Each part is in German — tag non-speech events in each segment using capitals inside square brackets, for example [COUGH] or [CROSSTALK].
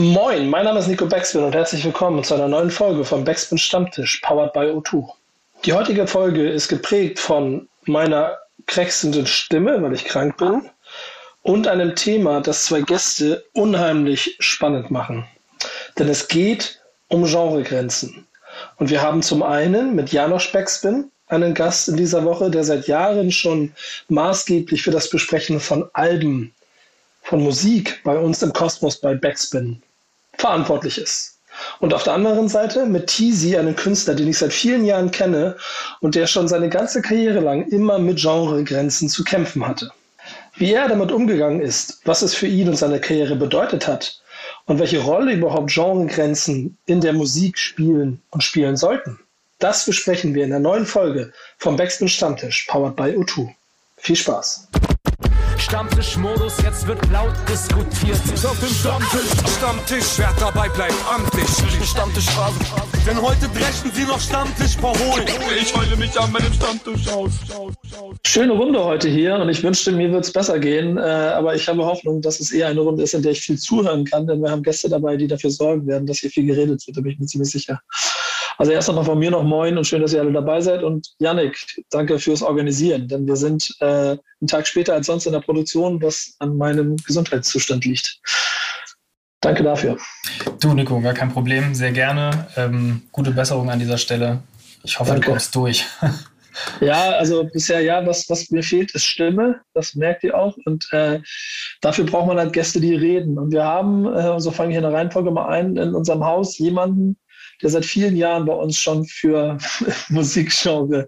Moin, mein Name ist Nico Backspin und herzlich willkommen zu einer neuen Folge vom Backspin Stammtisch, powered by O2. Die heutige Folge ist geprägt von meiner krächzenden Stimme, weil ich krank bin, und einem Thema, das zwei Gäste unheimlich spannend machen. Denn es geht um Genregrenzen. Und wir haben zum einen mit Janosch Backspin einen Gast in dieser Woche, der seit Jahren schon maßgeblich für das Besprechen von Alben, von Musik bei uns im Kosmos bei Backspin verantwortlich ist. Und auf der anderen Seite mit Teasy, einen Künstler, den ich seit vielen Jahren kenne und der schon seine ganze Karriere lang immer mit Genregrenzen zu kämpfen hatte. Wie er damit umgegangen ist, was es für ihn und seine Karriere bedeutet hat und welche Rolle überhaupt Genregrenzen in der Musik spielen und spielen sollten, das besprechen wir in der neuen Folge vom Backspin Stammtisch, powered by U2. Viel Spaß! Stammtischmodus, jetzt wird laut diskutiert. Auf dem Stammtisch, Stammtisch, wer dabei bleibt am Tisch. Stammtischphase. Denn heute dreschen sie noch Stammtisch verholen. Ich heule mich an meinem Stammtisch aus. Schöne Runde heute hier und ich wünschte, mir wird es besser gehen. Äh, aber ich habe Hoffnung, dass es eher eine Runde ist, in der ich viel zuhören kann, denn wir haben Gäste dabei, die dafür sorgen werden, dass hier viel geredet wird, da bin ich mir ziemlich sicher. Also erst einmal von mir noch Moin und schön, dass ihr alle dabei seid. Und Yannick, danke fürs Organisieren, denn wir sind äh, einen Tag später als sonst in der Produktion, was an meinem Gesundheitszustand liegt. Danke dafür. Du, Nico, gar kein Problem, sehr gerne. Ähm, gute Besserung an dieser Stelle. Ich hoffe, danke. du kommst durch. [LAUGHS] Ja, also bisher ja, was, was mir fehlt, ist Stimme. Das merkt ihr auch. Und äh, dafür braucht man halt Gäste, die reden. Und wir haben, äh, so fange ich in der Reihenfolge mal ein, in unserem Haus jemanden, der seit vielen Jahren bei uns schon für [LAUGHS] Musikgenre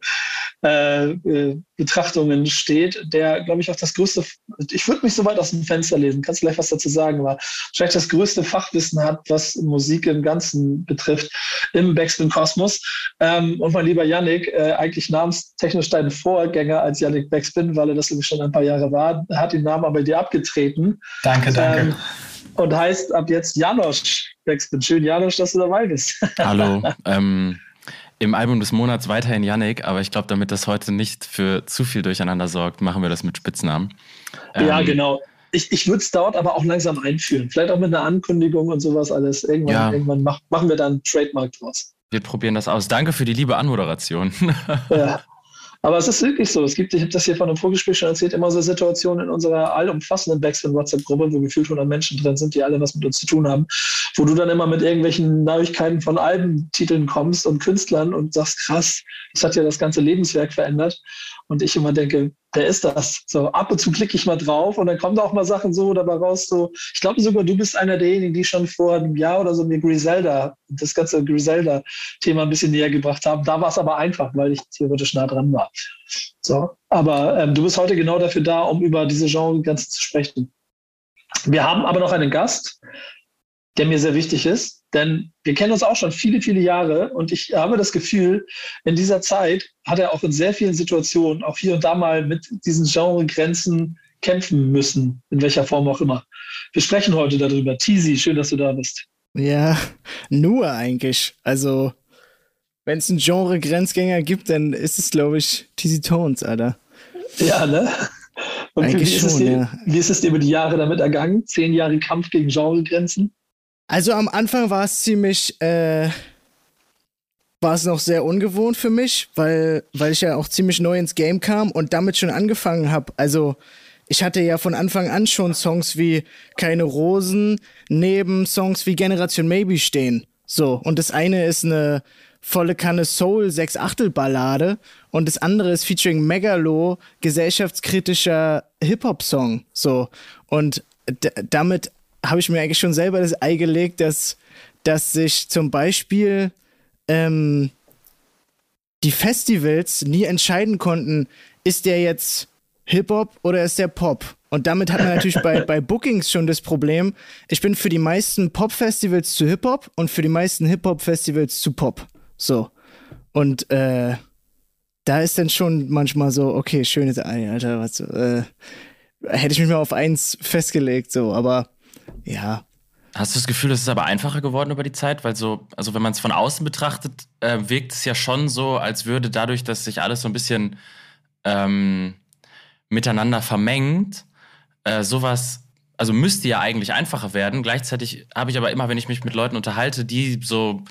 äh, äh, Betrachtungen steht, der, glaube ich, auch das größte, ich würde mich so weit aus dem Fenster lesen, kannst du gleich was dazu sagen, aber vielleicht das größte Fachwissen hat, was Musik im Ganzen betrifft, im Backspin Kosmos. Ähm, und mein lieber Yannick, äh, eigentlich namenstechnisch dein Vorgänger als Yannick Backspin, weil er das nämlich schon ein paar Jahre war, hat den Namen aber dir abgetreten. Danke, danke. Ähm, und heißt ab jetzt Janosch Backspin. Schön, Janosch, dass du dabei bist. [LAUGHS] Hallo. Ähm, Im Album des Monats weiterhin Yannick, aber ich glaube, damit das heute nicht für zu viel Durcheinander sorgt, machen wir das mit Spitznamen. Ähm, ja, genau. Ich, ich würde es dort aber auch langsam einführen. Vielleicht auch mit einer Ankündigung und sowas alles. Irgendwann, ja. irgendwann mach, machen wir dann Trademark draus. Wir probieren das aus. Danke für die liebe Anmoderation. [LAUGHS] Ja. Aber es ist wirklich so. Es gibt, ich habe das hier von einem Vorgespräch schon erzählt, immer so Situationen in unserer allumfassenden Backspin-WhatsApp-Gruppe, wo gefühlt 100 Menschen drin sind, die alle was mit uns zu tun haben, wo du dann immer mit irgendwelchen Neuigkeiten von Albentiteln kommst und Künstlern und sagst, krass, das hat ja das ganze Lebenswerk verändert. Und ich immer denke, wer ist das? So, ab und zu klicke ich mal drauf und dann kommen da auch mal Sachen so dabei raus. So, ich glaube sogar, du bist einer derjenigen, die schon vor einem Jahr oder so mir Griselda, das ganze Griselda-Thema ein bisschen näher gebracht haben. Da war es aber einfach, weil ich theoretisch nah dran war. So, aber ähm, du bist heute genau dafür da, um über diese Genre ganz zu sprechen. Wir haben aber noch einen Gast, der mir sehr wichtig ist. Denn wir kennen uns auch schon viele, viele Jahre und ich habe das Gefühl, in dieser Zeit hat er auch in sehr vielen Situationen auch hier und da mal mit diesen Genregrenzen kämpfen müssen, in welcher Form auch immer. Wir sprechen heute darüber. Tizi, schön, dass du da bist. Ja, nur eigentlich. Also, wenn es einen Genre-Grenzgänger gibt, dann ist es, glaube ich, Tizi Tones, Alter. Ja, ne? Und eigentlich wie, ist schon, dir, ja. wie ist es dir über die Jahre damit ergangen? Zehn Jahre Kampf gegen Genregrenzen? Also am Anfang war es ziemlich, äh, war es noch sehr ungewohnt für mich, weil, weil ich ja auch ziemlich neu ins Game kam und damit schon angefangen habe. Also ich hatte ja von Anfang an schon Songs wie Keine Rosen neben Songs wie Generation Maybe stehen. So, und das eine ist eine volle Kanne Soul sechs Achtel Ballade und das andere ist featuring Megalo gesellschaftskritischer Hip Hop Song so und damit habe ich mir eigentlich schon selber das Ei gelegt, dass, dass sich zum Beispiel ähm, die Festivals nie entscheiden konnten, ist der jetzt Hip-Hop oder ist der Pop? Und damit hat man natürlich bei, [LAUGHS] bei Bookings schon das Problem, ich bin für die meisten Pop-Festivals zu Hip-Hop und für die meisten Hip-Hop-Festivals zu Pop. So. Und äh, da ist dann schon manchmal so, okay, schönes Ei, Alter, was, äh, hätte ich mich mal auf eins festgelegt, so, aber ja. Hast du das Gefühl, es ist aber einfacher geworden über die Zeit? Weil so, also wenn man es von außen betrachtet, äh, wirkt es ja schon so, als würde dadurch, dass sich alles so ein bisschen ähm, miteinander vermengt, äh, sowas, also müsste ja eigentlich einfacher werden. Gleichzeitig habe ich aber immer, wenn ich mich mit Leuten unterhalte, die so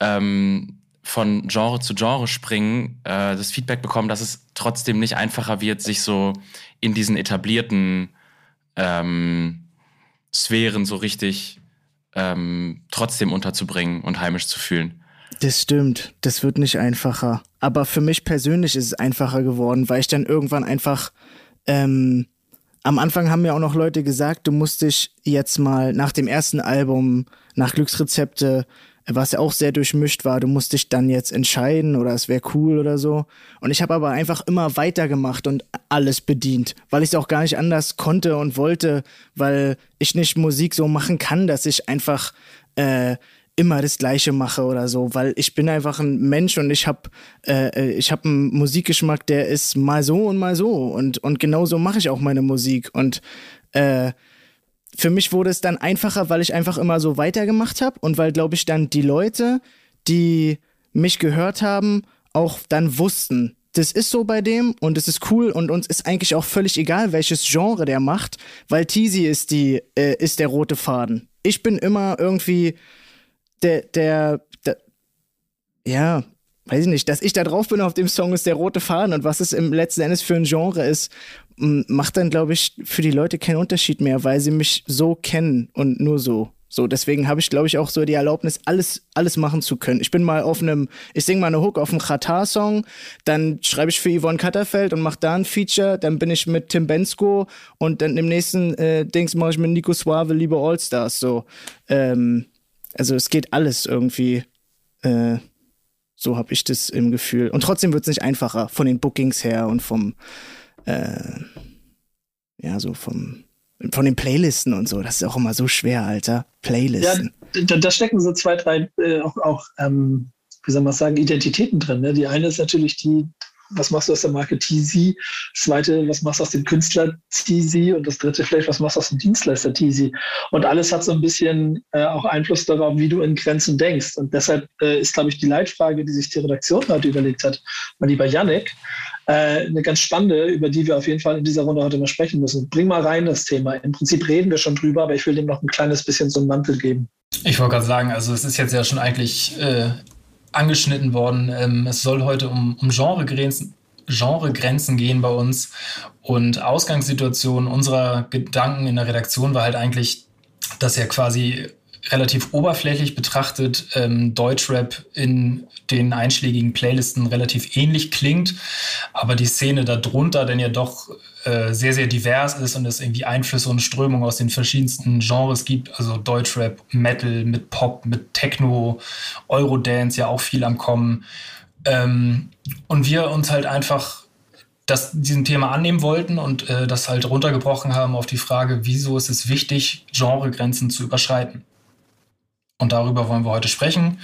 ähm, von Genre zu Genre springen, äh, das Feedback bekommen, dass es trotzdem nicht einfacher wird, sich so in diesen etablierten ähm, Sphären so richtig ähm, trotzdem unterzubringen und heimisch zu fühlen. Das stimmt, das wird nicht einfacher. Aber für mich persönlich ist es einfacher geworden, weil ich dann irgendwann einfach ähm, am Anfang haben mir auch noch Leute gesagt, du musst dich jetzt mal nach dem ersten Album, nach Glücksrezepte, was ja auch sehr durchmischt war, du musst dich dann jetzt entscheiden oder es wäre cool oder so. Und ich habe aber einfach immer weitergemacht und alles bedient, weil ich es auch gar nicht anders konnte und wollte, weil ich nicht Musik so machen kann, dass ich einfach äh, immer das Gleiche mache oder so, weil ich bin einfach ein Mensch und ich habe äh, ich habe einen Musikgeschmack, der ist mal so und mal so und und genauso mache ich auch meine Musik und äh, für mich wurde es dann einfacher, weil ich einfach immer so weitergemacht habe und weil, glaube ich, dann die Leute, die mich gehört haben, auch dann wussten, das ist so bei dem und es ist cool und uns ist eigentlich auch völlig egal, welches Genre der macht, weil Teasy ist die, äh, ist der rote Faden. Ich bin immer irgendwie der, der, der, ja, weiß ich nicht, dass ich da drauf bin auf dem Song ist der rote Faden und was es im letzten Endes für ein Genre ist, macht dann, glaube ich, für die Leute keinen Unterschied mehr, weil sie mich so kennen und nur so. So, deswegen habe ich, glaube ich, auch so die Erlaubnis, alles, alles machen zu können. Ich bin mal auf einem, ich singe mal eine Hook auf einem Qatar-Song, dann schreibe ich für Yvonne Katterfeld und mache da ein Feature, dann bin ich mit Tim Bensko und dann im nächsten äh, Dings mache ich mit Nico Suave, liebe Allstars. So, ähm, also es geht alles irgendwie. Äh, so habe ich das im Gefühl. Und trotzdem wird es nicht einfacher von den Bookings her und vom, äh, ja, so vom, von den Playlisten und so. Das ist auch immer so schwer, Alter. Playlisten. Ja, da, da stecken so zwei, drei äh, auch, auch ähm, wie soll man sagen, Identitäten drin. Ne? Die eine ist natürlich die, was machst du aus der Marke TZ? Das zweite, was machst du aus dem Künstler TZ? Und das dritte vielleicht, was machst du aus dem Dienstleister TZ? Und alles hat so ein bisschen äh, auch Einfluss darauf, wie du in Grenzen denkst. Und deshalb äh, ist, glaube ich, die Leitfrage, die sich die Redaktion heute überlegt hat, mein lieber Yannick, äh, eine ganz spannende, über die wir auf jeden Fall in dieser Runde heute mal sprechen müssen. Bring mal rein das Thema. Im Prinzip reden wir schon drüber, aber ich will dem noch ein kleines bisschen so einen Mantel geben. Ich wollte gerade sagen, also es ist jetzt ja schon eigentlich äh, angeschnitten worden. Ähm, es soll heute um, um Genregrenzen, Genregrenzen gehen bei uns. Und Ausgangssituation unserer Gedanken in der Redaktion war halt eigentlich, dass ja quasi relativ oberflächlich betrachtet ähm, Deutschrap in den einschlägigen Playlisten relativ ähnlich klingt, aber die Szene darunter denn ja doch äh, sehr, sehr divers ist und es irgendwie Einflüsse und Strömungen aus den verschiedensten Genres gibt, also Deutschrap, Metal mit Pop, mit Techno, Eurodance ja auch viel am Kommen. Ähm, und wir uns halt einfach das, diesem Thema annehmen wollten und äh, das halt runtergebrochen haben auf die Frage, wieso ist es wichtig, Genregrenzen zu überschreiten. Und darüber wollen wir heute sprechen.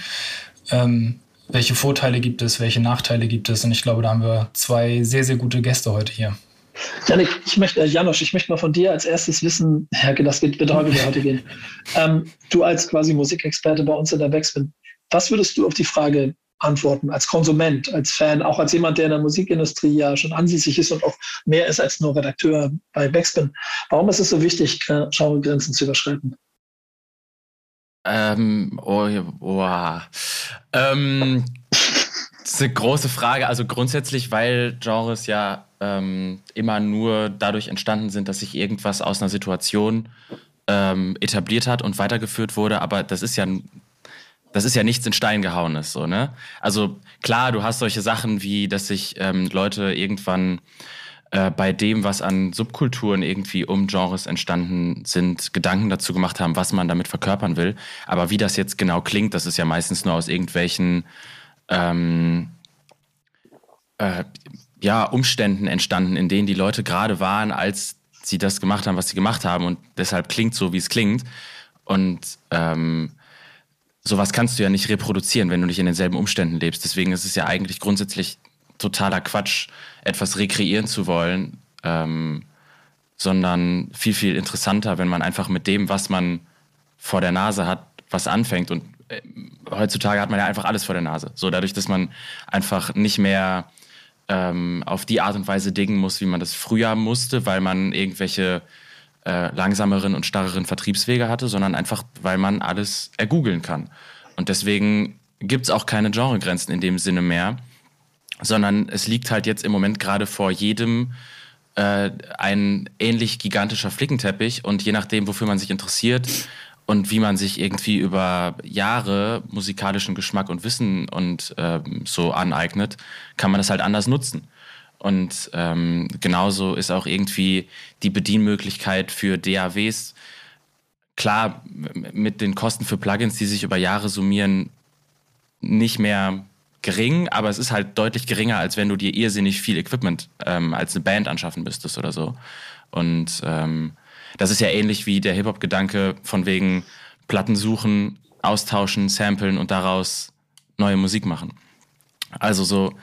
Ähm, welche Vorteile gibt es, welche Nachteile gibt es? Und ich glaube, da haben wir zwei sehr, sehr gute Gäste heute hier. Janik, ich möchte, äh, Janosch, ich möchte mal von dir als erstes wissen, ja, das wird heute heute gehen. Ähm, du als quasi Musikexperte bei uns in der Backspin, was würdest du auf die Frage antworten als Konsument, als Fan, auch als jemand, der in der Musikindustrie ja schon ansässig ist und auch mehr ist als nur Redakteur bei Backspin? Warum ist es so wichtig, Genregrenzen zu überschreiten? Ähm, oh, oh. Ähm, das ist eine große Frage. Also grundsätzlich, weil Genres ja ähm, immer nur dadurch entstanden sind, dass sich irgendwas aus einer Situation ähm, etabliert hat und weitergeführt wurde. Aber das ist ja das ist ja nichts in Stein gehauenes, so, ne? Also klar, du hast solche Sachen wie, dass sich ähm, Leute irgendwann äh, bei dem, was an Subkulturen irgendwie um Genres entstanden sind, Gedanken dazu gemacht haben, was man damit verkörpern will. Aber wie das jetzt genau klingt, das ist ja meistens nur aus irgendwelchen ähm, äh, ja, Umständen entstanden, in denen die Leute gerade waren, als sie das gemacht haben, was sie gemacht haben. Und deshalb klingt so, wie es klingt. Und ähm, sowas kannst du ja nicht reproduzieren, wenn du nicht in denselben Umständen lebst. Deswegen ist es ja eigentlich grundsätzlich totaler Quatsch, etwas rekreieren zu wollen, ähm, sondern viel, viel interessanter, wenn man einfach mit dem, was man vor der Nase hat, was anfängt. Und äh, heutzutage hat man ja einfach alles vor der Nase. So dadurch, dass man einfach nicht mehr ähm, auf die Art und Weise dingen muss, wie man das früher musste, weil man irgendwelche äh, langsameren und starreren Vertriebswege hatte, sondern einfach, weil man alles ergoogeln kann. Und deswegen gibt es auch keine Genregrenzen in dem Sinne mehr, sondern es liegt halt jetzt im Moment gerade vor jedem äh, ein ähnlich gigantischer Flickenteppich und je nachdem, wofür man sich interessiert und wie man sich irgendwie über Jahre musikalischen Geschmack und Wissen und äh, so aneignet, kann man das halt anders nutzen. Und ähm, genauso ist auch irgendwie die Bedienmöglichkeit für DAWs klar mit den Kosten für Plugins, die sich über Jahre summieren, nicht mehr gering, aber es ist halt deutlich geringer, als wenn du dir irrsinnig viel Equipment ähm, als eine Band anschaffen müsstest oder so. Und ähm, das ist ja ähnlich wie der Hip-Hop-Gedanke von wegen Platten suchen, austauschen, samplen und daraus neue Musik machen. Also so,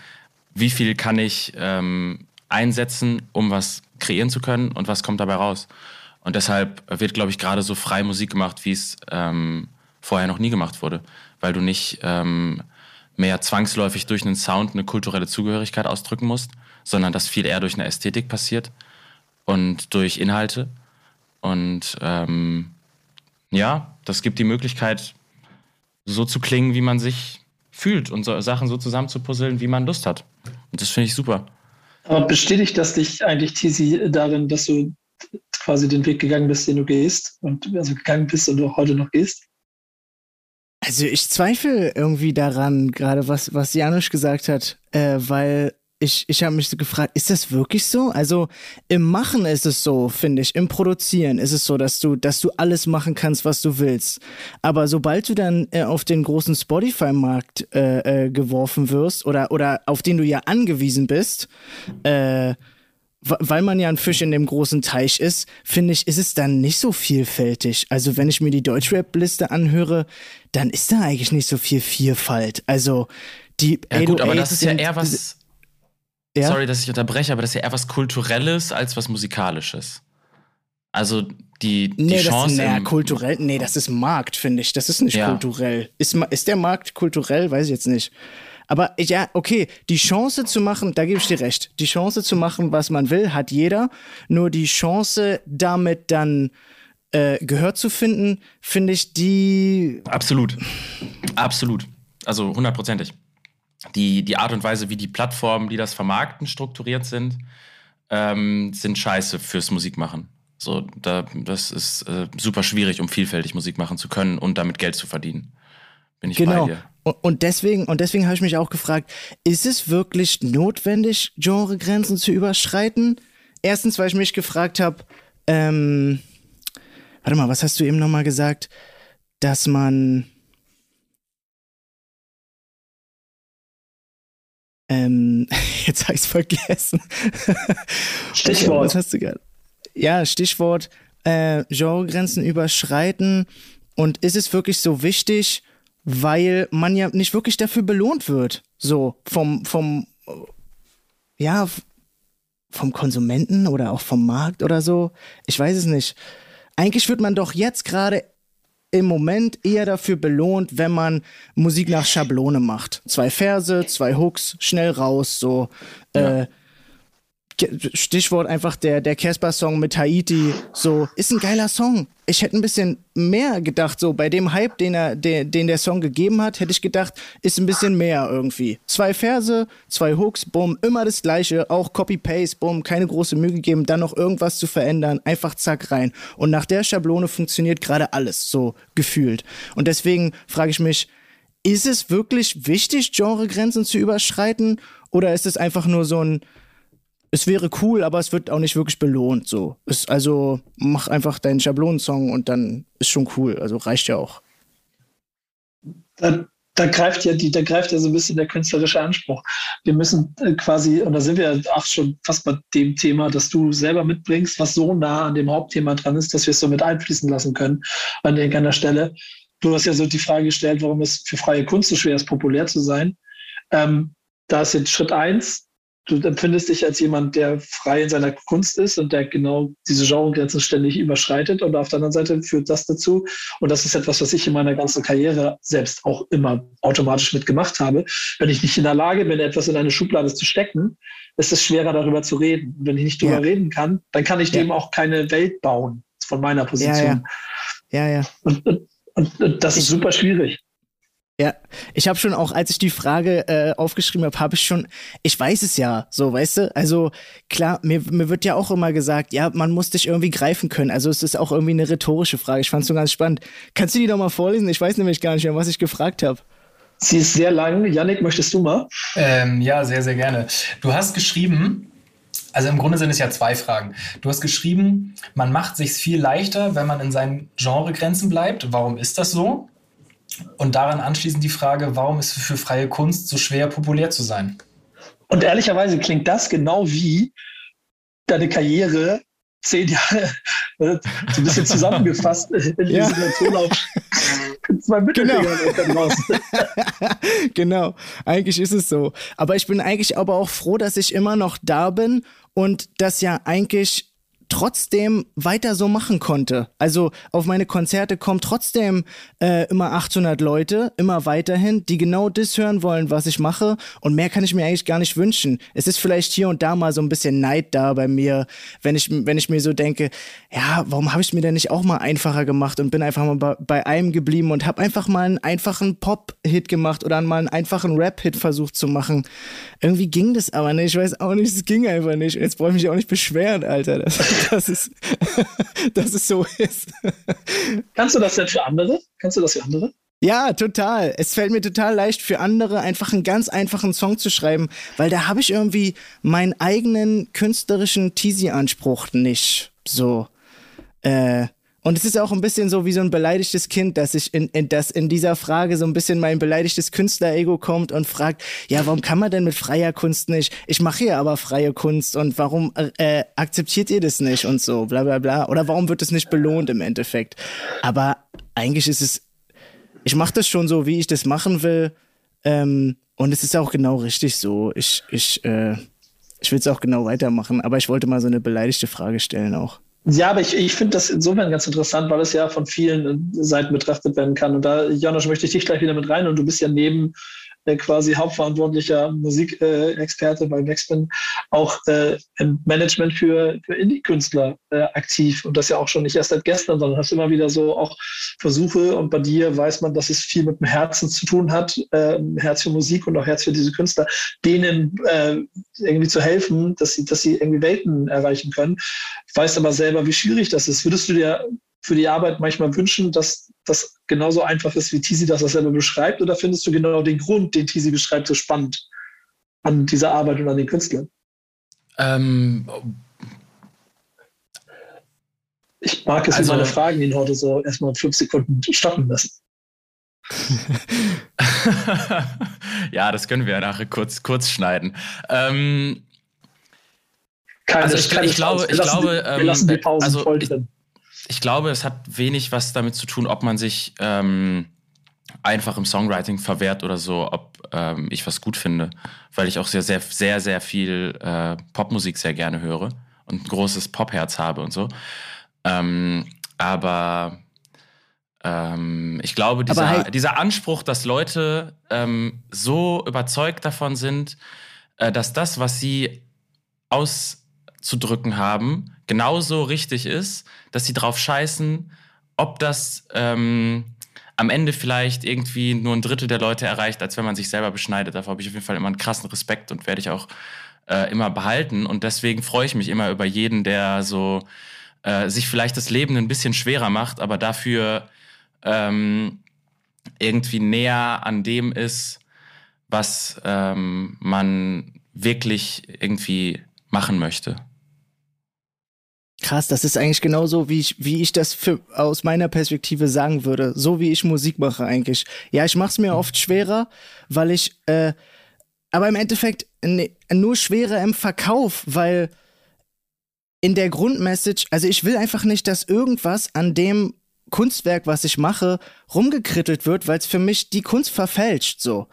wie viel kann ich ähm, einsetzen, um was kreieren zu können und was kommt dabei raus? Und deshalb wird, glaube ich, gerade so frei Musik gemacht, wie es ähm, vorher noch nie gemacht wurde, weil du nicht ähm, mehr zwangsläufig durch einen Sound eine kulturelle Zugehörigkeit ausdrücken musst, sondern das viel eher durch eine Ästhetik passiert und durch Inhalte. Und ähm, ja, das gibt die Möglichkeit, so zu klingen, wie man sich fühlt und so Sachen so zusammenzupuzzeln, wie man Lust hat. Und das finde ich super. Aber bestätigt das dich eigentlich, Tizi, darin, dass du quasi den Weg gegangen bist, den du gehst und also gegangen bist und auch heute noch gehst? Also ich zweifle irgendwie daran, gerade was, was Janusz gesagt hat, äh, weil ich, ich habe mich so gefragt, ist das wirklich so? Also im Machen ist es so, finde ich, im Produzieren ist es so, dass du, dass du alles machen kannst, was du willst. Aber sobald du dann äh, auf den großen Spotify-Markt äh, äh, geworfen wirst oder, oder auf den du ja angewiesen bist, äh, weil man ja ein Fisch in dem großen Teich ist, finde ich, ist es dann nicht so vielfältig. Also wenn ich mir die Deutschrap-Liste anhöre, dann ist da eigentlich nicht so viel Vielfalt. Also die Ja gut, aber das ist ja eher was. Ja? Sorry, dass ich unterbreche, aber das ist ja eher was Kulturelles als was Musikalisches. Also die, die nee, Chance. Das, nee, kulturell, nee, das ist Markt, finde ich. Das ist nicht ja. kulturell. Ist, ist der Markt kulturell? Weiß ich jetzt nicht. Aber ja, okay, die Chance zu machen, da gebe ich dir recht, die Chance zu machen, was man will, hat jeder. Nur die Chance, damit dann äh, Gehör zu finden, finde ich die. Absolut. Absolut. Also hundertprozentig. Die, die Art und Weise, wie die Plattformen, die das vermarkten, strukturiert sind, ähm, sind scheiße fürs Musikmachen. So, da, das ist äh, super schwierig, um vielfältig Musik machen zu können und damit Geld zu verdienen. Bin ich genau. bei dir. Und deswegen, und deswegen habe ich mich auch gefragt, ist es wirklich notwendig, Genregrenzen zu überschreiten? Erstens, weil ich mich gefragt habe, ähm, warte mal, was hast du eben nochmal gesagt? Dass man ähm, [LAUGHS] jetzt habe ich es vergessen. Stichwort. was hast du gerade? Ja, Stichwort äh, Genregrenzen überschreiten. Und ist es wirklich so wichtig? Weil man ja nicht wirklich dafür belohnt wird. So, vom, vom, ja, vom Konsumenten oder auch vom Markt oder so. Ich weiß es nicht. Eigentlich wird man doch jetzt gerade im Moment eher dafür belohnt, wenn man Musik nach Schablone macht. Zwei Verse, zwei Hooks, schnell raus, so. Ja. Äh, Stichwort einfach der, der Casper-Song mit Haiti, so, ist ein geiler Song. Ich hätte ein bisschen mehr gedacht, so, bei dem Hype, den, er, den, den der Song gegeben hat, hätte ich gedacht, ist ein bisschen mehr irgendwie. Zwei Verse, zwei Hooks, bumm, immer das Gleiche, auch Copy-Paste, bumm, keine große Mühe gegeben, dann noch irgendwas zu verändern, einfach zack rein. Und nach der Schablone funktioniert gerade alles, so gefühlt. Und deswegen frage ich mich, ist es wirklich wichtig, Genregrenzen zu überschreiten? Oder ist es einfach nur so ein, es wäre cool, aber es wird auch nicht wirklich belohnt. So. Es, also mach einfach deinen Schablonensong und dann ist schon cool. Also reicht ja auch. Da, da, greift ja die, da greift ja so ein bisschen der künstlerische Anspruch. Wir müssen äh, quasi, und da sind wir auch schon fast bei dem Thema, das du selber mitbringst, was so nah an dem Hauptthema dran ist, dass wir es so mit einfließen lassen können an irgendeiner Stelle. Du hast ja so die Frage gestellt, warum es für freie Kunst so schwer ist, populär zu sein. Ähm, da ist jetzt Schritt eins, du empfindest dich als jemand, der frei in seiner Kunst ist und der genau diese Genregrenzen ständig überschreitet. Und auf der anderen Seite führt das dazu, und das ist etwas, was ich in meiner ganzen Karriere selbst auch immer automatisch mitgemacht habe. Wenn ich nicht in der Lage bin, etwas in eine Schublade zu stecken, ist es schwerer, darüber zu reden. Und wenn ich nicht darüber ja. reden kann, dann kann ich ja. dem auch keine Welt bauen. von meiner Position. Ja, ja. ja, ja. Und, und, und, und das ist super schwierig. Ja, ich habe schon auch, als ich die Frage äh, aufgeschrieben habe, habe ich schon, ich weiß es ja, so, weißt du? Also klar, mir, mir wird ja auch immer gesagt, ja, man muss dich irgendwie greifen können. Also es ist auch irgendwie eine rhetorische Frage. Ich fand es so ganz spannend. Kannst du die doch mal vorlesen? Ich weiß nämlich gar nicht mehr, was ich gefragt habe. Sie ist sehr lang. Yannick, möchtest du mal? Ähm, ja, sehr, sehr gerne. Du hast geschrieben, also im Grunde sind es ja zwei Fragen. Du hast geschrieben, man macht sich viel leichter, wenn man in seinen Genregrenzen bleibt. Warum ist das so? Und daran anschließend die Frage, warum ist es für freie Kunst so schwer, populär zu sein? Und ehrlicherweise klingt das genau wie deine Karriere zehn Jahre, so ein bisschen zusammengefasst in [LAUGHS] Ja. diesem Tonlauf. [LAUGHS] Zwei Mittelfinger Genau. [LAUGHS] genau, eigentlich ist es so. Aber ich bin eigentlich aber auch froh, dass ich immer noch da bin und das ja eigentlich trotzdem weiter so machen konnte. Also auf meine Konzerte kommen trotzdem äh, immer 800 Leute, immer weiterhin, die genau das hören wollen, was ich mache. Und mehr kann ich mir eigentlich gar nicht wünschen. Es ist vielleicht hier und da mal so ein bisschen Neid da bei mir, wenn ich, wenn ich mir so denke, ja, warum habe ich mir denn nicht auch mal einfacher gemacht und bin einfach mal bei, einem geblieben und habe einfach mal einen einfachen Pop-Hit gemacht oder mal einen einfachen Rap-Hit versucht zu machen. Irgendwie ging das aber nicht. Ich weiß auch nicht, es ging einfach nicht. Jetzt brauche ich mich auch nicht beschweren, Alter, dass, [LAUGHS] dass, es, [LAUGHS] dass es so ist. Kannst du das denn für andere? Kannst du das für andere? Ja, total. Es fällt mir total leicht für andere, einfach einen ganz einfachen Song zu schreiben, weil da habe ich irgendwie meinen eigenen künstlerischen Teasy-Anspruch nicht. So. Äh, und es ist auch ein bisschen so wie so ein beleidigtes Kind, dass ich in, in, dass in dieser Frage so ein bisschen mein beleidigtes Künstlerego kommt und fragt, ja, warum kann man denn mit freier Kunst nicht? Ich mache hier aber freie Kunst und warum äh, akzeptiert ihr das nicht und so, bla bla bla. Oder warum wird es nicht belohnt im Endeffekt? Aber eigentlich ist es ich mache das schon so, wie ich das machen will. Ähm, und es ist auch genau richtig so. Ich, ich, äh, ich will es auch genau weitermachen, aber ich wollte mal so eine beleidigte Frage stellen auch. Ja, aber ich, ich finde das insofern ganz interessant, weil es ja von vielen Seiten betrachtet werden kann. Und da, Janosch, möchte ich dich gleich wieder mit rein. Und du bist ja neben äh, quasi hauptverantwortlicher Musikexperte äh, bei Backspin auch äh, im Management für, für Indie-Künstler äh, aktiv. Und das ja auch schon nicht erst seit gestern, sondern hast immer wieder so auch Versuche. Und bei dir weiß man, dass es viel mit dem Herzen zu tun hat, äh, Herz für Musik und auch Herz für diese Künstler, denen äh, irgendwie zu helfen, dass sie, dass sie irgendwie Welten erreichen können. Ich weiß aber selber, wie schwierig das ist. Würdest du dir für die Arbeit manchmal wünschen, dass das genauso einfach ist, wie Tizi das selber beschreibt? Oder findest du genau den Grund, den Tizi beschreibt, so spannend an dieser Arbeit und an den Künstlern? Ähm, Ich mag es, Also- wie meine Fragen ihn heute so erstmal fünf Sekunden stoppen lassen. [LAUGHS] ja, das können wir nachher kurz, kurz schneiden. Ähm, Keine, Also ich- ich glaube- Pause. ich wir lassen, glaube, die, wir ähm, lassen die Pausen also voll drin. Ich glaube, es hat wenig was damit zu tun, ob man sich ähm, einfach im Songwriting verwehrt oder so, ob ähm, ich was gut finde, weil ich auch sehr, sehr, sehr, sehr viel äh, Popmusik sehr gerne höre und ein großes Popherz habe und so. Ähm, aber ähm, ich glaube, dieser, halt- dieser Anspruch, dass Leute ähm, so überzeugt davon sind, äh, dass das, was sie auszudrücken haben, genauso richtig ist, dass sie drauf scheißen, ob das ähm, am Ende vielleicht irgendwie nur ein Drittel der Leute erreicht, als wenn man sich selber beschneidet. Davor habe ich auf jeden Fall immer einen krassen Respekt und werde ich auch äh, immer behalten. Und deswegen freue ich mich immer über jeden, der so äh, sich vielleicht das Leben ein bisschen schwerer macht, aber dafür ähm, irgendwie näher an dem ist, was ähm, man wirklich irgendwie machen möchte. Krass, das ist eigentlich genauso, wie ich, wie ich das für, aus meiner Perspektive sagen würde. So wie ich Musik mache eigentlich. Ja, ich mache es mir oft schwerer, weil ich, äh, aber im Endeffekt ne, nur schwerer im Verkauf, weil in der Grundmessage, also ich will einfach nicht, dass irgendwas an dem Kunstwerk, was ich mache, rumgekrittelt wird, weil es für mich die Kunst verfälscht, so.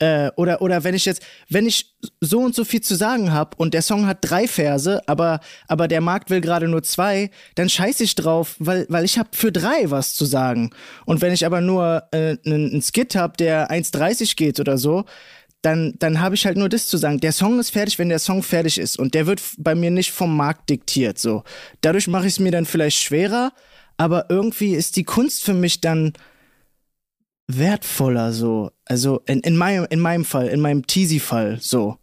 Äh, oder, oder wenn ich jetzt, wenn ich so und so viel zu sagen habe und der Song hat drei Verse, aber, aber der Markt will gerade nur zwei, dann scheiß ich drauf, weil, weil ich habe für drei was zu sagen. Und wenn ich aber nur äh, einen, einen Skit habe, der 1,30 geht oder so, dann, dann habe ich halt nur das zu sagen. Der Song ist fertig, wenn der Song fertig ist. Und der wird bei mir nicht vom Markt diktiert. So. Dadurch mache ich es mir dann vielleicht schwerer, aber irgendwie ist die Kunst für mich dann wertvoller so. Also in, in, meinem, in meinem Fall, in meinem Teasy-Fall so.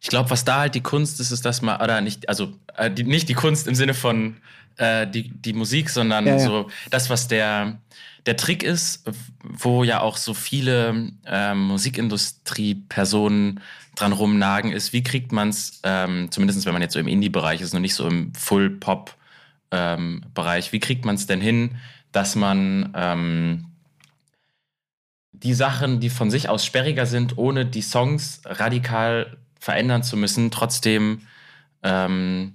Ich glaube, was da halt die Kunst ist, ist, dass man, oder nicht, also äh, die, nicht die Kunst im Sinne von äh, die, die Musik, sondern ja, ja. so das, was der, der Trick ist, wo ja auch so viele ähm, Musikindustrie-Personen dran rumnagen, ist, wie kriegt man es, ähm, zumindest wenn man jetzt so im Indie-Bereich ist, noch nicht so im Full-Pop-Bereich, ähm, wie kriegt man es denn hin, dass man ähm, die Sachen, die von sich aus sperriger sind, ohne die Songs radikal verändern zu müssen, trotzdem ähm,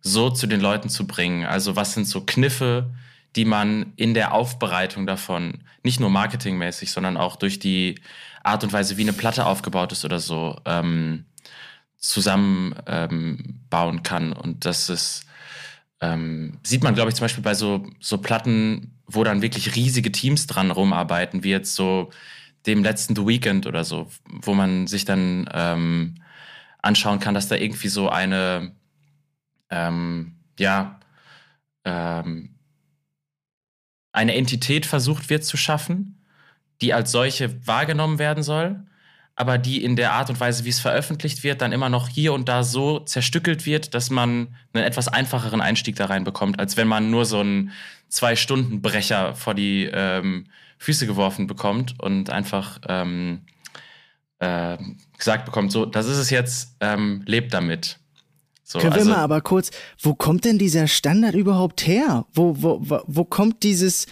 so zu den Leuten zu bringen? Also was sind so Kniffe, die man in der Aufbereitung davon, nicht nur marketingmäßig, sondern auch durch die Art und Weise, wie eine Platte aufgebaut ist oder so, ähm, zusammenbauen ähm, kann. Und das ist, ähm, sieht man, glaube ich, zum Beispiel bei so, so Platten, wo dann wirklich riesige Teams dran rumarbeiten, wie jetzt so dem letzten The Weekend oder so, wo man sich dann ähm, anschauen kann, dass da irgendwie so eine, ähm, ja, ähm, eine Entität versucht wird zu schaffen, die als solche wahrgenommen werden soll, aber die in der Art und Weise, wie es veröffentlicht wird, dann immer noch hier und da so zerstückelt wird, dass man einen etwas einfacheren Einstieg da rein bekommt, als wenn man nur so einen Zwei-Stunden-Brecher vor die ähm, Füße geworfen bekommt und einfach ähm, äh, gesagt bekommt, so, das ist es jetzt, ähm, lebt damit. So, Können also, wir mal aber kurz, wo kommt denn dieser Standard überhaupt her? Wo, wo, wo, wo kommt dieses,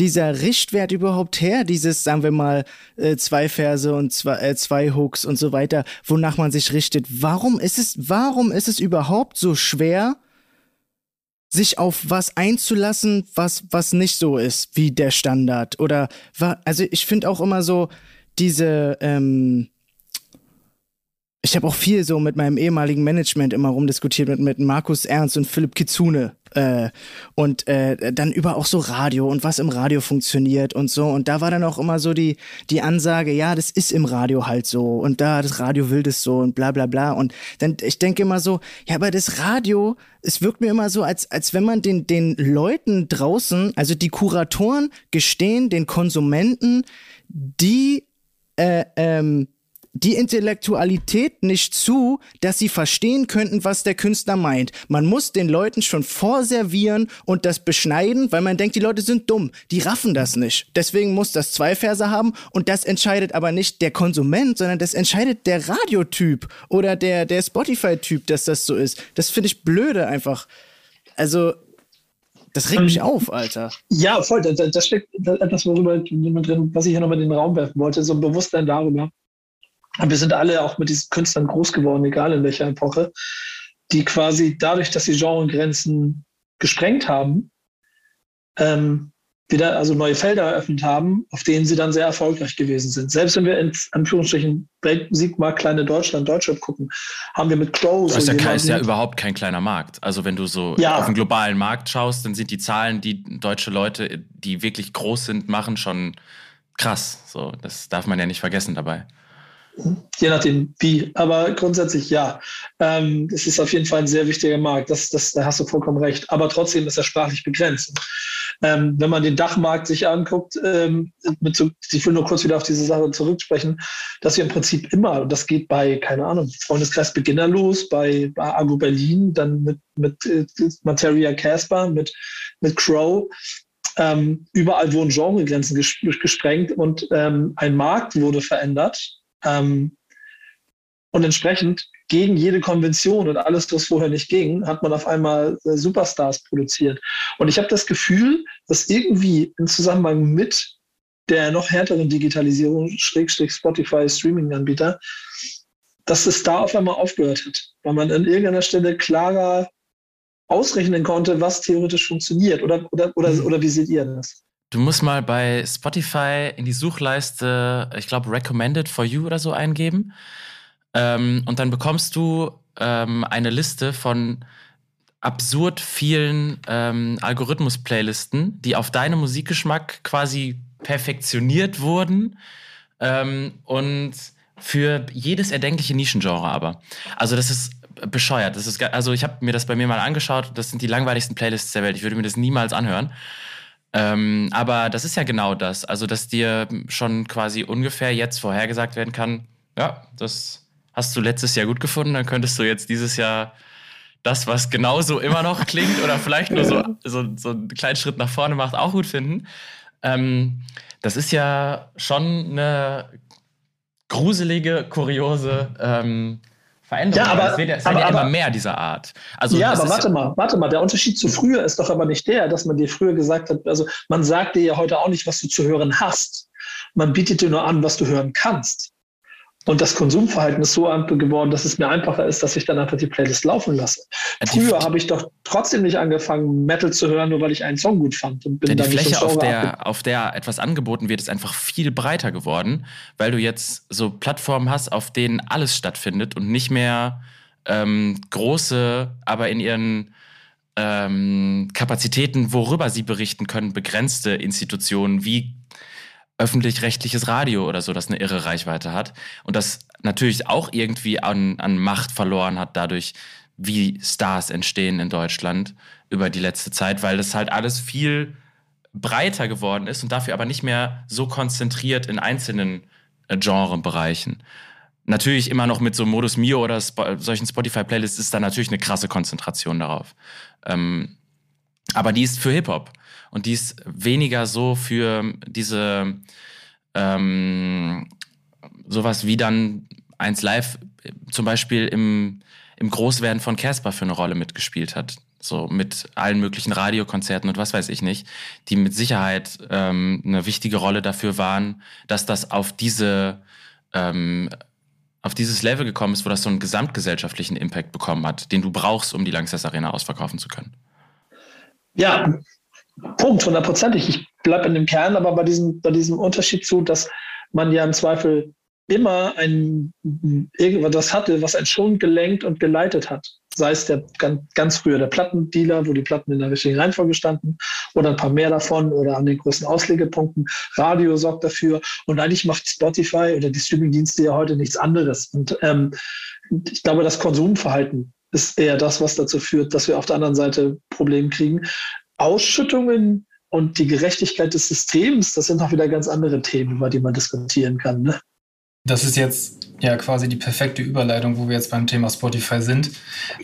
dieser Richtwert überhaupt her? Dieses, sagen wir mal, äh, zwei Verse und zwei, äh, zwei Hooks und so weiter, wonach man sich richtet. Warum ist es, warum ist es überhaupt so schwer, sich auf was einzulassen, was, was nicht so ist wie der Standard? Oder, also ich finde auch immer so, diese, ähm, ich habe auch viel so mit meinem ehemaligen Management immer rumdiskutiert, mit, mit Markus Ernst und Philipp Kitsune. Äh, und äh, dann über auch so Radio und was im Radio funktioniert und so. Und da war dann auch immer so die, die Ansage, ja, das ist im Radio halt so. Und da, das Radio will das so und bla bla bla. Und dann, ich denke immer so, ja, aber das Radio, es wirkt mir immer so, als, als wenn man den, den Leuten draußen, also die Kuratoren gestehen, den Konsumenten, die äh, ähm, die Intellektualität nicht zu, dass sie verstehen könnten, was der Künstler meint. Man muss den Leuten schon vorservieren und das beschneiden, weil man denkt, die Leute sind dumm. Die raffen das nicht. Deswegen muss das zwei Verse haben und das entscheidet aber nicht der Konsument, sondern das entscheidet der Radiotyp oder der, der Spotify-Typ, dass das so ist. Das finde ich blöde einfach. Also, das regt mich ähm, auf, Alter. Ja, voll. Da, da steckt etwas, worüber jemand drin, was ich hier nochmal in den Raum werfen wollte, so ein Bewusstsein darüber, und wir sind alle auch mit diesen Künstlern groß geworden, egal in welcher Epoche, die quasi dadurch, dass sie Genregrenzen gesprengt haben, ähm, wieder also neue Felder eröffnet haben, auf denen sie dann sehr erfolgreich gewesen sind. Selbst wenn wir in Anführungsstrichen Weltmusik mal kleine Deutschland, Deutschrap gucken, haben wir mit Crow. Das so ist, ja, ist ja überhaupt kein kleiner Markt. Also wenn du so ja. auf den globalen Markt schaust, dann sind die Zahlen, die deutsche Leute, die wirklich groß sind, machen schon krass. So, das darf man ja nicht vergessen dabei. Je nachdem wie, aber grundsätzlich ja. Ähm, es ist auf jeden Fall ein sehr wichtiger Markt, das, das, da hast du vollkommen recht. Aber trotzdem ist er sprachlich begrenzt. Ähm, wenn man den Dachmarkt sich anguckt, ähm, so, ich will nur kurz wieder auf diese Sache zurücksprechen, dass wir im Prinzip immer, und das geht bei, keine Ahnung, Freundeskreis Beginner los, bei, bei Argo Berlin, dann mit, mit äh, Materia Casper, mit, mit Crow, ähm, überall wurden Genregrenzen gesprengt und ähm, ein Markt wurde verändert ähm, und entsprechend gegen jede Konvention und alles, was vorher nicht ging, hat man auf einmal äh, Superstars produziert. Und ich habe das Gefühl, dass irgendwie im Zusammenhang mit der noch härteren Digitalisierung, Schrägstrich Spotify Streaming-Anbieter, dass es da auf einmal aufgehört hat, weil man an irgendeiner Stelle klarer ausrechnen konnte, was theoretisch funktioniert. Oder, oder, oder, mhm. oder wie seht ihr das? Du musst mal bei Spotify in die Suchleiste, ich glaube, Recommended for You oder so eingeben. Ähm, und dann bekommst du ähm, eine Liste von absurd vielen ähm, Algorithmus-Playlisten, die auf deinem Musikgeschmack quasi perfektioniert wurden. Ähm, und für jedes erdenkliche Nischengenre aber. Also das ist bescheuert. Das ist, also ich habe mir das bei mir mal angeschaut. Das sind die langweiligsten Playlists der Welt. Ich würde mir das niemals anhören. Ähm, aber das ist ja genau das. Also, dass dir schon quasi ungefähr jetzt vorhergesagt werden kann, ja, das hast du letztes Jahr gut gefunden, dann könntest du jetzt dieses Jahr das, was genauso immer noch klingt oder vielleicht nur so, so, so einen kleinen Schritt nach vorne macht, auch gut finden. Ähm, das ist ja schon eine gruselige, kuriose ähm, Veränderung. Ja, aber, es wird, es aber, ja aber, immer mehr dieser Art. Also, ja, aber warte mal, warte mal. Der Unterschied zu früher ist doch aber nicht der, dass man dir früher gesagt hat, also man sagt dir ja heute auch nicht, was du zu hören hast. Man bietet dir nur an, was du hören kannst. Und das Konsumverhalten ist so geworden, dass es mir einfacher ist, dass ich dann einfach die Playlist laufen lasse. Früher habe ich doch trotzdem nicht angefangen, Metal zu hören, nur weil ich einen Song gut fand. Und bin Ja, die dann Fläche, auf der, auf der etwas angeboten wird, ist einfach viel breiter geworden, weil du jetzt so Plattformen hast, auf denen alles stattfindet und nicht mehr ähm, große, aber in ihren ähm, Kapazitäten, worüber sie berichten können, begrenzte Institutionen wie öffentlich-rechtliches Radio oder so, das eine irre Reichweite hat und das natürlich auch irgendwie an, an Macht verloren hat dadurch, wie Stars entstehen in Deutschland über die letzte Zeit, weil das halt alles viel breiter geworden ist und dafür aber nicht mehr so konzentriert in einzelnen äh, Genrebereichen. Natürlich immer noch mit so Modus Mio oder Spo solchen Spotify-Playlists ist da natürlich eine krasse Konzentration darauf. Ähm, aber die ist für Hip-Hop und die ist weniger so für diese ähm, sowas wie dann eins live zum Beispiel im, im Großwerden von Casper für eine Rolle mitgespielt hat. So mit allen möglichen Radiokonzerten und was weiß ich nicht, die mit Sicherheit ähm, eine wichtige Rolle dafür waren, dass das auf diese ähm, auf dieses Level gekommen ist, wo das so einen gesamtgesellschaftlichen Impact bekommen hat, den du brauchst, um die Langsess Arena ausverkaufen zu können. Ja, Punkt, hundertprozentig. Ich bleibe in dem Kern, aber bei diesem, bei diesem Unterschied zu, dass man ja im Zweifel immer ein, irgendwas hatte, was einen schon gelenkt und geleitet hat. Sei es der ganz, ganz früher der Plattendealer, wo die Platten in der richtigen Reihenfolge standen, oder ein paar mehr davon oder an den größten Auslegepunkten. Radio sorgt dafür. Und eigentlich macht Spotify oder die Streamingdienste ja heute nichts anderes. Und ähm, ich glaube, das Konsumverhalten ist eher das, was dazu führt, dass wir auf der anderen Seite Probleme kriegen. Ausschüttungen und die Gerechtigkeit des Systems, das sind auch wieder ganz andere Themen, über die man diskutieren kann. Ne? Das ist jetzt ja quasi die perfekte Überleitung, wo wir jetzt beim Thema Spotify sind.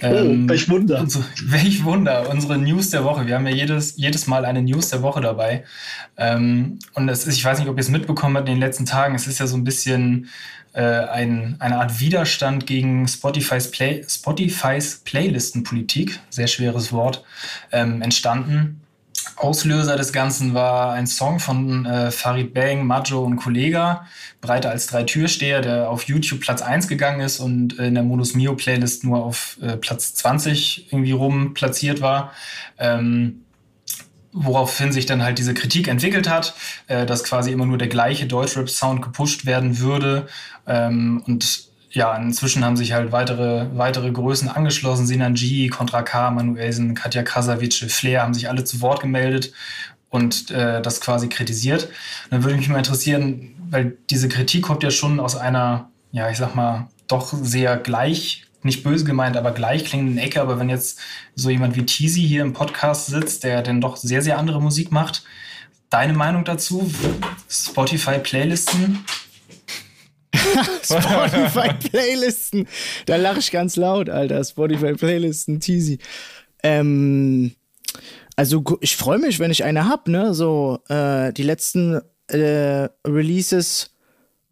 Oh, welch Wunder. Unsere, welch Wunder. Unsere News der Woche. Wir haben ja jedes, jedes Mal eine News der Woche dabei. Ähm, und es ist, ich weiß nicht, ob ihr es mitbekommen habt in den letzten Tagen, es ist ja so ein bisschen äh, ein, eine Art Widerstand gegen Spotifys, Play, Spotifys Playlistenpolitik, sehr schweres Wort, ähm, entstanden. Auslöser des Ganzen war ein Song von äh, Farid Bang, Majo und Kollega, breiter als drei Türsteher, der auf YouTube Platz 1 gegangen ist und in der Modus Mio Playlist nur auf äh, Platz 20 irgendwie rum platziert war. Ähm, woraufhin sich dann halt diese Kritik entwickelt hat, äh, dass quasi immer nur der gleiche Deutschrap-Sound gepusht werden würde. Ähm, und ja, inzwischen haben sich halt weitere, weitere Größen angeschlossen. Sinan G, Contra K, Manuelsen, Katja Krasavice, Flair haben sich alle zu Wort gemeldet und äh, das quasi kritisiert. Und dann würde mich mal interessieren, weil diese Kritik kommt ja schon aus einer, ja, ich sag mal, doch sehr gleich, nicht böse gemeint, aber gleich klingenden Ecke. Aber wenn jetzt so jemand wie Teasy hier im Podcast sitzt, der dann doch sehr, sehr andere Musik macht, deine Meinung dazu? Spotify-Playlisten? [LAUGHS] Spotify-Playlisten. Da lache ich ganz laut, Alter. Spotify-Playlisten, Teasy. Ähm, also ich freue mich, wenn ich eine hab, ne? So, äh, die letzten äh, Releases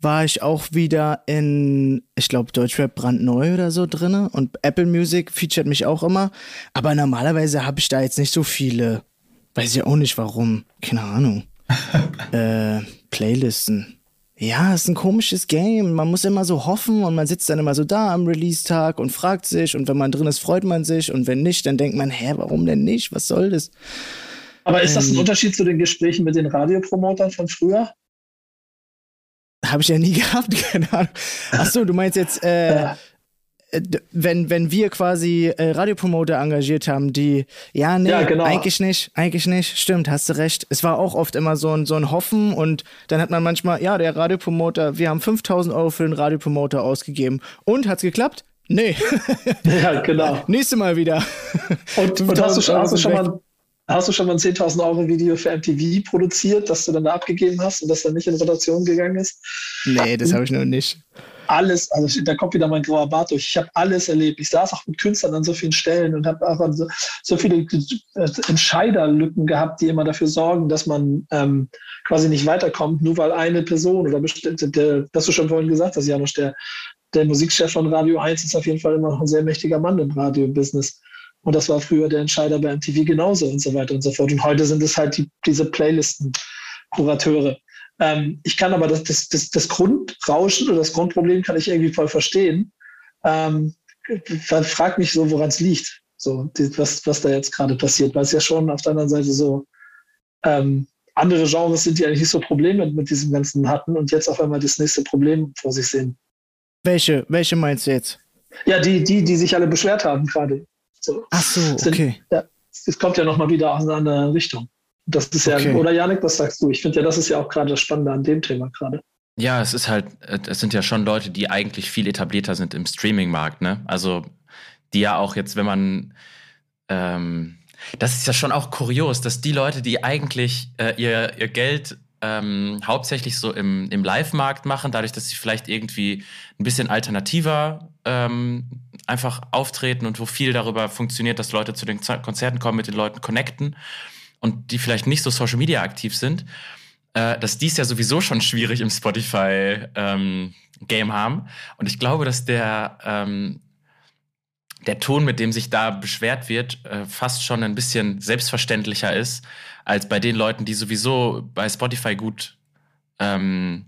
war ich auch wieder in, ich glaube, Deutschrap brandneu oder so drinne und Apple Music featuret mich auch immer. Aber normalerweise habe ich da jetzt nicht so viele. Weiß ich auch nicht warum. Keine Ahnung. [LAUGHS] äh, Playlisten. Ja, ist ein komisches Game. Man muss immer so hoffen und man sitzt dann immer so da am Release-Tag und fragt sich und wenn man drin ist, freut man sich und wenn nicht, dann denkt man, hä, warum denn nicht? Was soll das? Aber ist das ein Ähm, Unterschied zu den Gesprächen mit den Radiopromotern von früher? Habe ich ja nie [LAUGHS] gehabt, keine Ahnung. Achso, du meinst jetzt, äh, Ja. Äh, wenn, wenn wir quasi äh, Radiopromoter engagiert haben, die, ja, nee, Ja, genau. eigentlich nicht, eigentlich nicht, stimmt, hast du recht. Es war auch oft immer so ein, so ein Hoffen und dann hat man manchmal, ja, der Radiopromoter, wir haben 5000 Euro für den Radiopromoter ausgegeben. Und hat's geklappt? Nee. [LAUGHS] Ja, genau. [LAUGHS] Nächste Mal wieder. Und, und hast, du schon, 5000 hast, du schon Euro mal, hast du schon mal ein 10.000 Euro Video für MTV produziert, das du dann da abgegeben hast und das dann nicht in Rotation gegangen ist? Nee, das habe ich noch nicht. Alles, also da kommt wieder mein grauer Bart durch. Ich habe alles erlebt. Ich saß auch mit Künstlern an so vielen Stellen und habe auch so, so viele äh, Entscheiderlücken gehabt, die immer dafür sorgen, dass man ähm, quasi nicht weiterkommt, nur weil eine Person oder bestimmte, der, das du schon vorhin gesagt hast, Janusz, der, der Musikchef von Radio 1 ist auf jeden Fall immer noch ein sehr mächtiger Mann im Radio-Business. Und das war früher der Entscheider bei MTV genauso und so weiter und so fort. Und heute sind es halt die, diese Playlisten-Kurateure. Ähm, ich kann aber das, das, das, das Grundrauschen oder das Grundproblem kann ich irgendwie voll verstehen. Ähm, frag mich so, woran es liegt, so, die, was, was da jetzt gerade passiert, weil es ja schon auf der anderen Seite so ähm, andere Genres sind, die eigentlich nicht so Probleme mit diesem Ganzen hatten und jetzt auf einmal das nächste Problem vor sich sehen. Welche, welche meinst du jetzt? Ja, die, die, die sich alle beschwert haben gerade. So. Ach so, Sind- okay. Ja, es kommt ja nochmal wieder aus einer anderen Richtung. Das ist ja, Okay. oder Janik, was sagst du? Ich finde ja, das ist ja auch gerade das Spannende an dem Thema gerade. Ja, es ist halt, äh, es sind ja schon Leute, die eigentlich viel etablierter sind im Streaming-Markt, ne? Also, die ja auch jetzt, wenn man, ähm, das ist ja schon auch kurios, dass die Leute, die eigentlich äh, ihr, ihr Geld ähm, hauptsächlich so im, im Live-Markt machen, dadurch, dass sie vielleicht irgendwie ein bisschen alternativer ähm, einfach auftreten und wo viel darüber funktioniert, dass Leute zu den Konzerten kommen, mit den Leuten connecten und die vielleicht nicht so Social Media aktiv sind, äh, dass die es ja sowieso schon schwierig im Spotify-Game haben. Und ich glaube, dass der, ähm, der Ton, mit dem sich da beschwert wird, äh, fast schon ein bisschen selbstverständlicher ist, als bei den Leuten, die sowieso bei Spotify gut, ähm,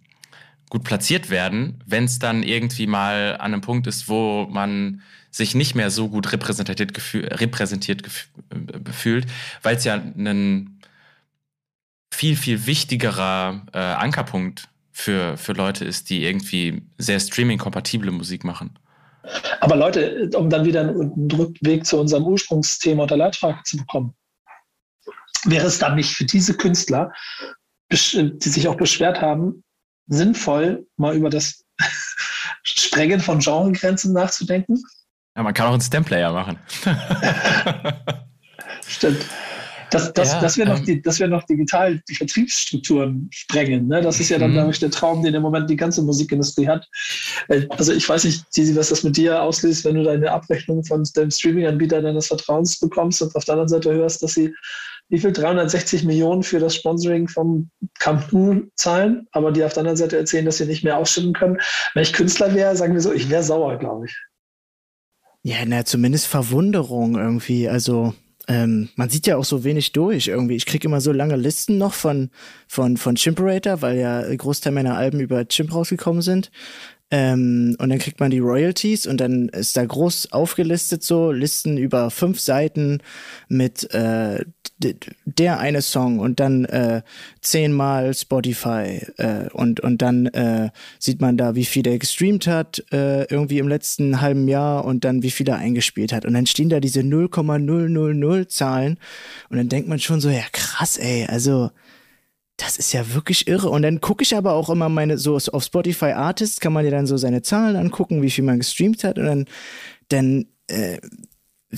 gut platziert werden, wenn es dann irgendwie mal an einem Punkt ist, wo man sich nicht mehr so gut repräsentiert, gefü repräsentiert äh, fühlt, weil es ja ein viel, viel wichtigerer äh, Ankerpunkt für, für Leute ist, die irgendwie sehr streaming-kompatible Musik machen. Aber Leute, um dann wieder einen Rückweg zu unserem Ursprungsthema und der Leitfrage zu bekommen, wäre es dann nicht für diese Künstler, die sich auch beschwert haben, sinnvoll, mal über das [LAUGHS] Sprengen von Genregrenzen nachzudenken? Ja, man kann auch einen Stem-Player machen. [LAUGHS] Stimmt. Das, das, Ja, das wäre noch, ähm, wär noch digital die Vertriebsstrukturen sprengen. Ne? Das ist ja dann, Mhm. glaube ich, der Traum, den im Moment die ganze Musikindustrie hat. Äh, Also ich weiß nicht, Tizi, was das mit dir auslöst, wenn du deine Abrechnung von dem Streaming-Anbieter deines Vertrauens bekommst und auf der anderen Seite hörst, dass sie wie viel 360 Millionen für das Sponsoring vom Camp Nou zahlen, aber die auf der anderen Seite erzählen, dass sie nicht mehr ausschütten können. Wenn ich Künstler wäre, sagen wir so, ich wäre sauer, glaube ich. Ja, na, zumindest Verwunderung irgendwie. Also, ähm, man sieht ja auch so wenig durch irgendwie. Ich krieg immer so lange Listen noch von, von, von Chimperator, weil ja Großteil meiner Alben über Chimp rausgekommen sind. Ähm, und dann kriegt man die Royalties und dann ist da groß aufgelistet so Listen über fünf Seiten mit äh, der eine Song und dann äh, zehnmal Spotify äh, und und dann äh, sieht man da, wie viel er gestreamt hat äh, irgendwie im letzten halben Jahr und dann wie viel er eingespielt hat. Und dann stehen da diese 0,000 Zahlen und dann denkt man schon so ja krass ey also das ist ja wirklich irre. Und dann gucke ich aber auch immer meine, so auf Spotify Artists kann man ja dann so seine Zahlen angucken, wie viel man gestreamt hat. Und dann, dann äh,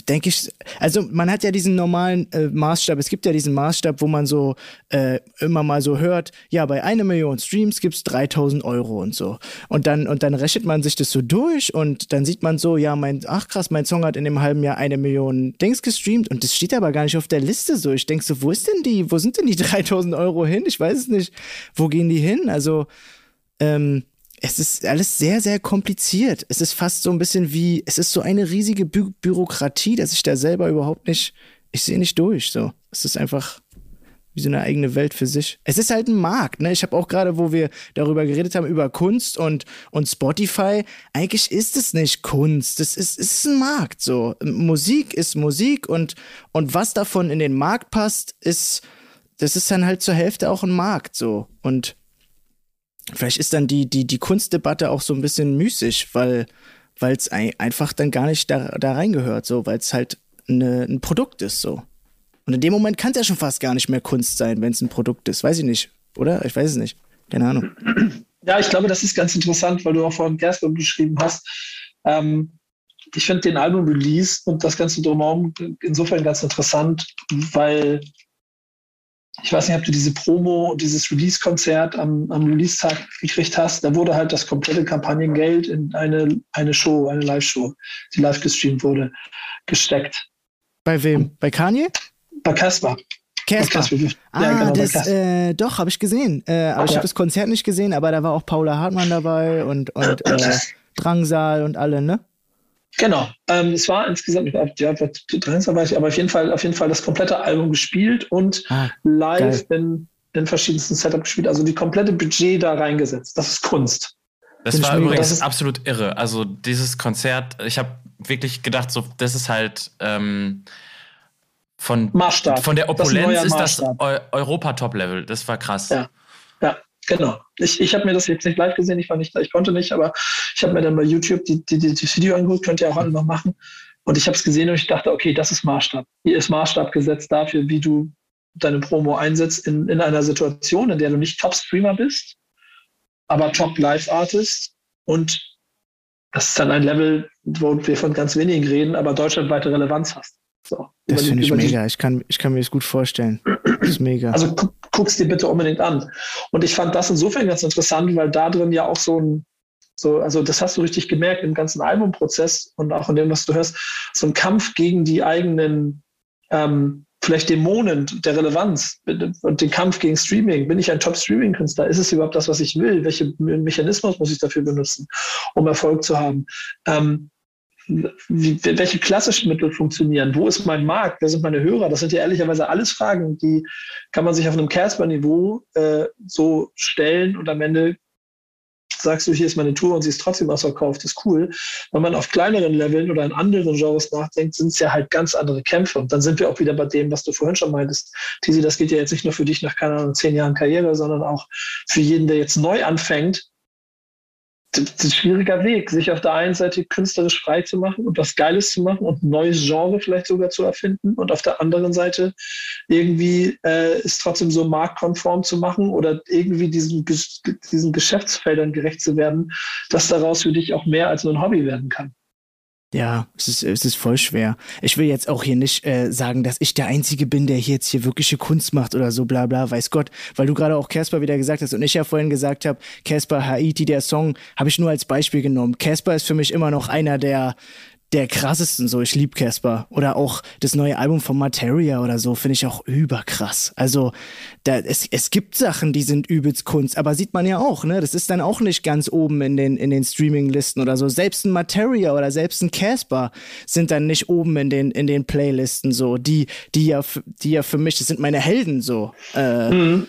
denke ich, also man hat ja diesen normalen äh, Maßstab, es gibt ja diesen Maßstab, wo man so äh, immer mal so hört, ja, bei einer Million Streams gibt's 3000 Euro und so. Und dann, und dann rechnet man sich das so durch und dann sieht man so, ja, mein, ach krass, mein Song hat in dem halben Jahr eine Million Dings gestreamt und das steht aber gar nicht auf der Liste so. Ich denke so, wo ist denn die, wo sind denn die [LAUGHS] 3000 Euro hin? Ich weiß es nicht. Wo gehen die hin? Also, ähm, es ist alles sehr, sehr kompliziert. Es ist fast so ein bisschen wie, es ist so eine riesige Bü Bürokratie, dass ich da selber überhaupt nicht, ich sehe nicht durch. So, es ist einfach wie so eine eigene Welt für sich. Es ist halt ein Markt, ne? Ich habe auch gerade, wo wir darüber geredet haben, über Kunst und, und Spotify, eigentlich ist es nicht Kunst. Das ist, es ist ein Markt. So. Musik ist Musik und, und was davon in den Markt passt, ist, das ist dann halt zur Hälfte auch ein Markt. So. Und vielleicht ist dann die, die, die Kunstdebatte auch so ein bisschen müßig, weil, es einfach dann gar nicht da, da reingehört, so, weil es halt eine, ein Produkt ist, so. Und in dem Moment kann es ja schon fast gar nicht mehr Kunst sein, wenn es ein Produkt ist. Weiß ich nicht, oder? Ich weiß es nicht. Keine Ahnung. Ja, ich glaube, das ist ganz interessant, weil du auch vorhin Gerstmann beschrieben hast. Ähm, ich finde den Album-Release und das Ganze drumherum insofern ganz interessant, weil ich weiß nicht, ob du diese Promo, dieses Release-Konzert am, am Release-Tag gekriegt hast. Da wurde halt das komplette Kampagnengeld in eine, eine Show, eine Live-Show, die live gestreamt wurde, gesteckt. Bei wem? Bei Kanye? Bei Casper. Casper. Ah, ja, genau, das, äh, doch, habe ich gesehen. Äh, aber ja. ich habe das Konzert nicht gesehen, aber da war auch Paula Hartmann dabei und, und äh, Drangsal und alle, ne? Genau. Ähm, es war insgesamt, ja, Drangsal war ich, aber auf jeden Fall, auf jeden Fall das komplette Album gespielt und ah, live in, in verschiedensten Setups gespielt. Also die komplette Budget da reingesetzt. Das ist Kunst. Das war übrigens das absolut irre. Also dieses Konzert, ich habe wirklich gedacht, so, das ist halt ähm, von, Maßstab. von der Opulenz das ist das Eu Europa-Top-Level. Das war krass. Ja genau. Ich, ich habe mir das jetzt nicht live gesehen, ich war nicht da, ich konnte nicht, aber ich habe mir dann bei YouTube die, die, die, das Video angeguckt, könnt ihr auch alle noch machen. Und ich habe es gesehen und ich dachte, okay, das ist Maßstab. Hier ist Maßstab gesetzt dafür, wie du deine Promo einsetzt in, in einer Situation, in der du nicht Top-Streamer bist, aber Top-Live-Artist. Und das ist dann ein Level, wo wir von ganz wenigen reden, aber deutschlandweite Relevanz hast. So, das finde ich mega. Ich kann, ich kann mir das gut vorstellen. Das ist mega. Also gu guck's dir bitte unbedingt an. Und ich fand das insofern ganz interessant, weil da drin ja auch so ein, so, also das hast du richtig gemerkt im ganzen Albumprozess und auch in dem, was du hörst, so ein Kampf gegen die eigenen ähm, vielleicht Dämonen der Relevanz und den Kampf gegen Streaming. Bin ich ein Top-Streaming-Künstler? Ist es überhaupt das, was ich will? Welche Mechanismus muss ich dafür benutzen, um Erfolg zu haben? Ähm, welche klassischen Mittel funktionieren? Wo ist mein Markt? Wer sind meine Hörer? Das sind ja ehrlicherweise alles Fragen, die kann man sich auf einem Casper-Niveau äh, so stellen und am Ende sagst du, hier ist meine Tour und sie ist trotzdem ausverkauft, ist cool. Wenn man auf kleineren Leveln oder in anderen Genres nachdenkt, sind es ja halt ganz andere Kämpfe. Und dann sind wir auch wieder bei dem, was du vorhin schon meintest. Tisi, das geht ja jetzt nicht nur für dich nach, keine Ahnung, zehn Jahren Karriere, sondern auch für jeden, der jetzt neu anfängt, ist ein schwieriger Weg, sich auf der einen Seite künstlerisch frei zu machen und was Geiles zu machen und ein neues Genre vielleicht sogar zu erfinden und auf der anderen Seite irgendwie äh, es trotzdem so marktkonform zu machen oder irgendwie diesen, diesen Geschäftsfeldern gerecht zu werden, dass daraus für dich auch mehr als nur ein Hobby werden kann. Ja, es ist, es ist voll schwer. Ich will jetzt auch hier nicht äh, sagen, dass ich der Einzige bin, der hier jetzt hier wirkliche Kunst macht oder so, bla bla, weiß Gott. Weil du gerade auch Casper wieder gesagt hast und ich ja vorhin gesagt habe, Casper Haiti, der Song, habe ich nur als Beispiel genommen. Casper ist für mich immer noch einer der, der krassesten so. Ich lieb Casper. Oder auch das neue Album von Materia oder so, finde ich auch überkrass. Also, da, es, es gibt Sachen, die sind übelst Kunst, aber sieht man ja auch, ne? Das ist dann auch nicht ganz oben in den, in den Streaming-Listen oder so. Selbst ein Materia oder selbst ein Casper sind dann nicht oben in den, in den Playlisten so. Die, die ja, die ja für mich, das sind meine Helden so. Äh, mhm.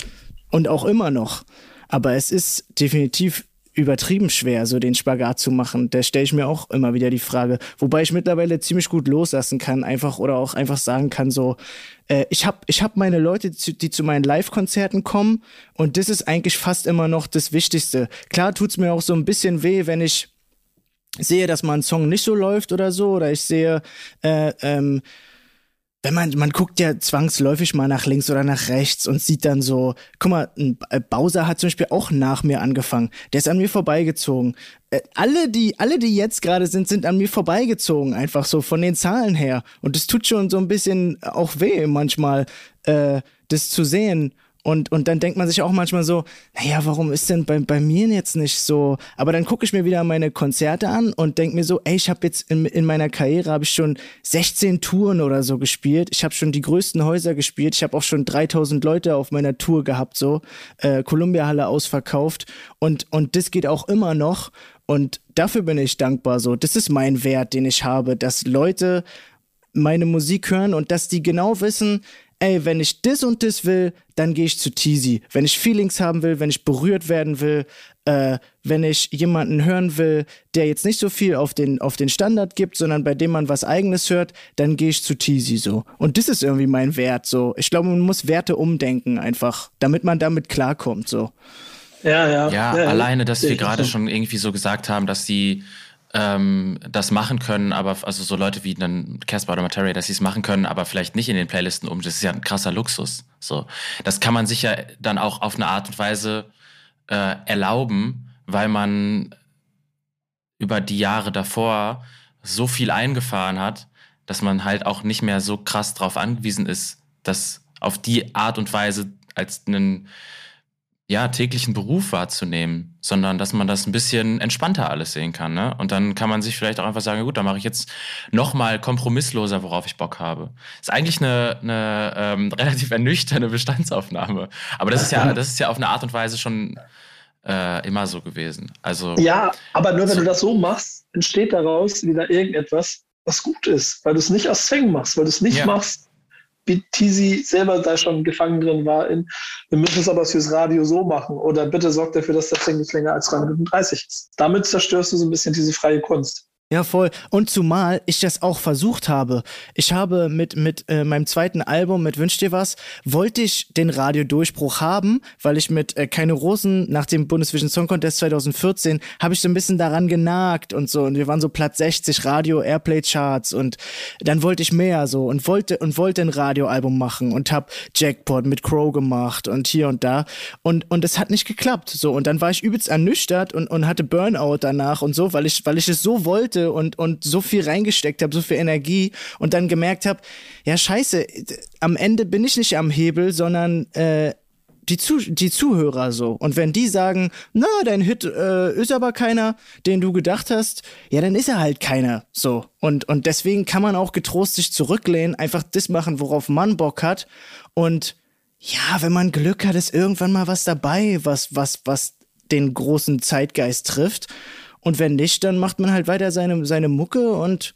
Und auch immer noch. Aber es ist definitiv übertrieben schwer, so den Spagat zu machen. Da stelle ich mir auch immer wieder die Frage. Wobei ich mittlerweile ziemlich gut loslassen kann, einfach oder auch einfach sagen kann, so, äh, ich habe ich hab meine Leute, die, zu meinen Live-Konzerten kommen und das ist eigentlich fast immer noch das Wichtigste. Klar tut's mir auch so ein bisschen weh, wenn ich sehe, dass mal ein Song nicht so läuft oder so, oder ich sehe, äh, ähm, wenn man, man guckt ja zwangsläufig mal nach links oder nach rechts und sieht dann so, guck mal, ein äh, Bowser hat zum Beispiel auch nach mir angefangen. Der ist an mir vorbeigezogen. Äh, alle, die, alle, die jetzt gerade sind, sind an mir vorbeigezogen, einfach so von den Zahlen her. Und es tut schon so ein bisschen auch weh, manchmal, äh, das zu sehen. Und, und dann denkt man sich auch manchmal so, naja, warum ist denn bei, bei mir jetzt nicht so? Aber dann gucke ich mir wieder meine Konzerte an und denke mir so, ey, ich habe jetzt in, in meiner Karriere habe ich schon 16 Touren oder so gespielt. Ich habe schon die größten Häuser gespielt. Ich habe auch schon 3000 Leute auf meiner Tour gehabt, so äh, Columbia Halle ausverkauft. Und, und das geht auch immer noch. Und dafür bin ich dankbar. So, das ist mein Wert, den ich habe, dass Leute meine Musik hören und dass die genau wissen, ey, wenn ich das und das will, dann gehe ich zu Teasy. Wenn ich Feelings haben will, wenn ich berührt werden will, äh, wenn ich jemanden hören will, der jetzt nicht so viel auf den, auf den Standard gibt, sondern bei dem man was eigenes hört, dann gehe ich zu Teasy so. Und das ist irgendwie mein Wert so. Ich glaube, man muss Werte umdenken einfach, damit man damit klarkommt so. Ja, ja. Ja, ja alleine, dass wir gerade schon irgendwie so gesagt haben, dass die ähm, das machen können, aber also so Leute wie dann Casper oder Materia, dass sie es machen können, aber vielleicht nicht in den Playlisten um. Das ist ja ein krasser Luxus. So, das kann man sich ja dann auch auf eine Art und Weise äh, erlauben, weil man über die Jahre davor so viel eingefahren hat, dass man halt auch nicht mehr so krass darauf angewiesen ist, das auf die Art und Weise als einen ja, täglichen Beruf wahrzunehmen, sondern dass man das ein bisschen entspannter alles sehen kann. Ne? Und dann kann man sich vielleicht auch einfach sagen, gut, dann mache ich jetzt noch mal kompromissloser, worauf ich Bock habe. Ist eigentlich eine, eine ähm, [LAUGHS] relativ ernüchternde Bestandsaufnahme. Aber das ist ja, das ist ja auf eine Art und Weise schon äh, immer so gewesen. Also ja, aber nur wenn so, du das so machst, entsteht daraus wieder irgendetwas, was gut ist, weil du es nicht aus Zwängen machst, weil du es nicht ja. machst, Tizi selber da schon gefangen drin war in, wir müssen es aber fürs Radio so machen oder bitte sorgt dafür, dass das Ding nicht länger als 3 Minuten 30 ist. Damit zerstörst du so ein bisschen diese freie Kunst. Ja, voll. Und zumal ich das auch versucht habe. Ich habe mit, mit äh, meinem zweiten Album, mit Wünsch dir was, wollte ich den Radiodurchbruch haben, weil ich mit äh, Keine Rosen nach dem Bundesvision Song Contest 2014 habe ich so ein bisschen daran genagt und so. Und wir waren so Platz 60 Radio Airplay Charts und dann wollte ich mehr so und wollte und wollte ein Radioalbum machen und hab Jackpot mit Crow gemacht und hier und da. Und, und es hat nicht geklappt. So. Und dann war ich übelst ernüchtert und, und hatte Burnout danach und so, weil ich, weil ich es so wollte wollte und, und so viel reingesteckt habe, so viel Energie und dann gemerkt habe, ja scheiße, am Ende bin ich nicht am Hebel, sondern äh, die, Zu die Zuhörer so. Und wenn die sagen, na, dein Hit äh, ist aber keiner, den du gedacht hast, ja, dann ist er halt keiner so. Und, und deswegen kann man auch getrost sich zurücklehnen, einfach das machen, worauf man Bock hat. Und ja, wenn man Glück hat, ist irgendwann mal was dabei, was, was, was den großen Zeitgeist trifft. Und wenn nicht, dann macht man halt weiter seine, seine Mucke und,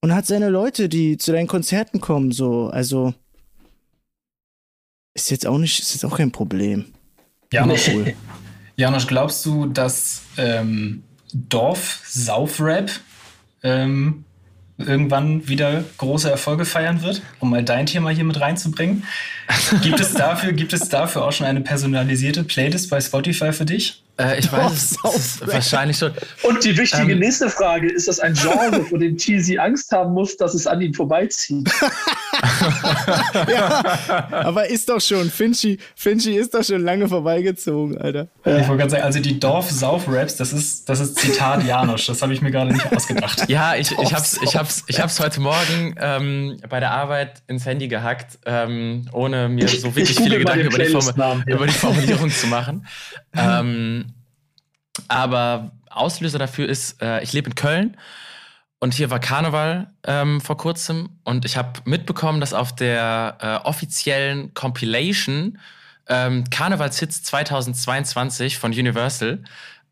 und hat seine Leute, die zu deinen Konzerten kommen, so. Also ist jetzt auch nicht, ist jetzt auch kein Problem. Janosch, cool. [LAUGHS] Janosch glaubst du, dass ähm, Dorf-Saufrap ähm, irgendwann wieder große Erfolge feiern wird, um mal dein Thema hier mit reinzubringen? Gibt es [LAUGHS] dafür, gibt es dafür auch schon eine personalisierte Playlist bei Spotify für dich? Äh, ich [LAUGHS] weiß oh, es wahrscheinlich schon. Und die wichtige ähm, nächste Frage: Ist das ein Genre, vor dem Cheesy Angst haben muss, dass es an ihn vorbeizieht? [LAUGHS] [LAUGHS] ja, aber ist doch schon. Finchy, Finchy ist doch schon lange vorbeigezogen, Alter. Ja. Ich wollte gerade sagen, also die Dorf-Sauf-Raps, das ist, das ist Zitat Janosch. Das habe ich mir gerade nicht ausgedacht. Ja, ich, ich hab's, ich hab's, ich hab's heute Morgen ähm, bei der Arbeit ins Handy gehackt, ähm, ohne mir so wirklich viele Gedanken über die, über die, Formulierung zu machen. ähm, aber Auslöser dafür ist, äh, ich lebe in Köln und hier war Karneval ähm, vor kurzem und ich habe mitbekommen, dass auf der äh, offiziellen Compilation ähm, Karnevalshits 2022 von Universal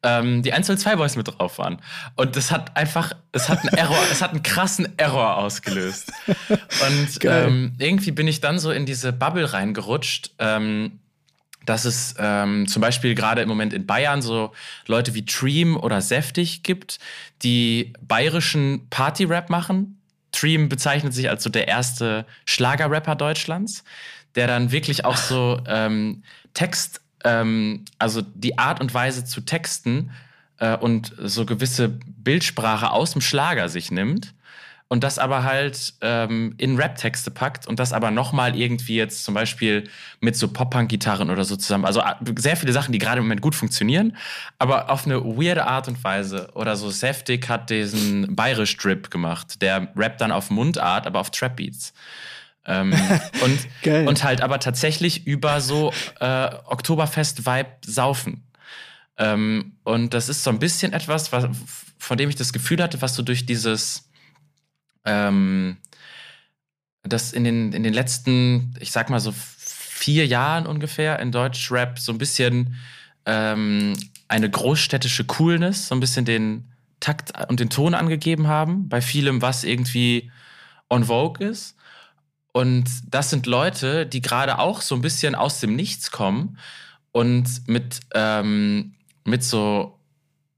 ähm, die 102 Boys mit drauf waren. Und das hat einfach, es hat einen Error, es hat einen krassen Error ausgelöst. [LAUGHS] Und ähm, irgendwie bin ich dann so in diese Bubble reingerutscht. Ähm, dass es ähm, zum Beispiel gerade im Moment in Bayern so Leute wie Dream oder Säftig gibt, die bayerischen Party-Rap machen. Dream bezeichnet sich als so der erste Schlager-Rapper Deutschlands, der dann wirklich auch so [LAUGHS] ähm, Text, ähm, also die Art und Weise zu texten äh, und so gewisse Bildsprache aus dem Schlager sich nimmt und das aber halt ähm, in Rap-Texte packt und das aber nochmal irgendwie jetzt zum Beispiel mit so Pop-Punk-Gitarren oder so zusammen. Also äh, sehr viele Sachen, die gerade im Moment gut funktionieren, aber auf eine weirde Art und Weise. Oder so Seftig hat diesen Bayerisch-Drip gemacht, der rappt dann auf Mundart, aber auf Trap-Beats. ähm, [LAUGHS] und, und halt aber tatsächlich über so äh, Oktoberfest-Vibe saufen. Ähm, und das ist so ein bisschen etwas, was, von dem ich das Gefühl hatte, was so durch dieses ähm, dass in den, in den letzten, ich sag mal so vier Jahren ungefähr in Deutschrap so ein bisschen ähm, eine großstädtische Coolness, so ein bisschen den Takt und den Ton angegeben haben, bei vielem, was irgendwie on Vogue ist. Und das sind Leute, die gerade auch so ein bisschen aus dem Nichts kommen und mit, ähm, mit so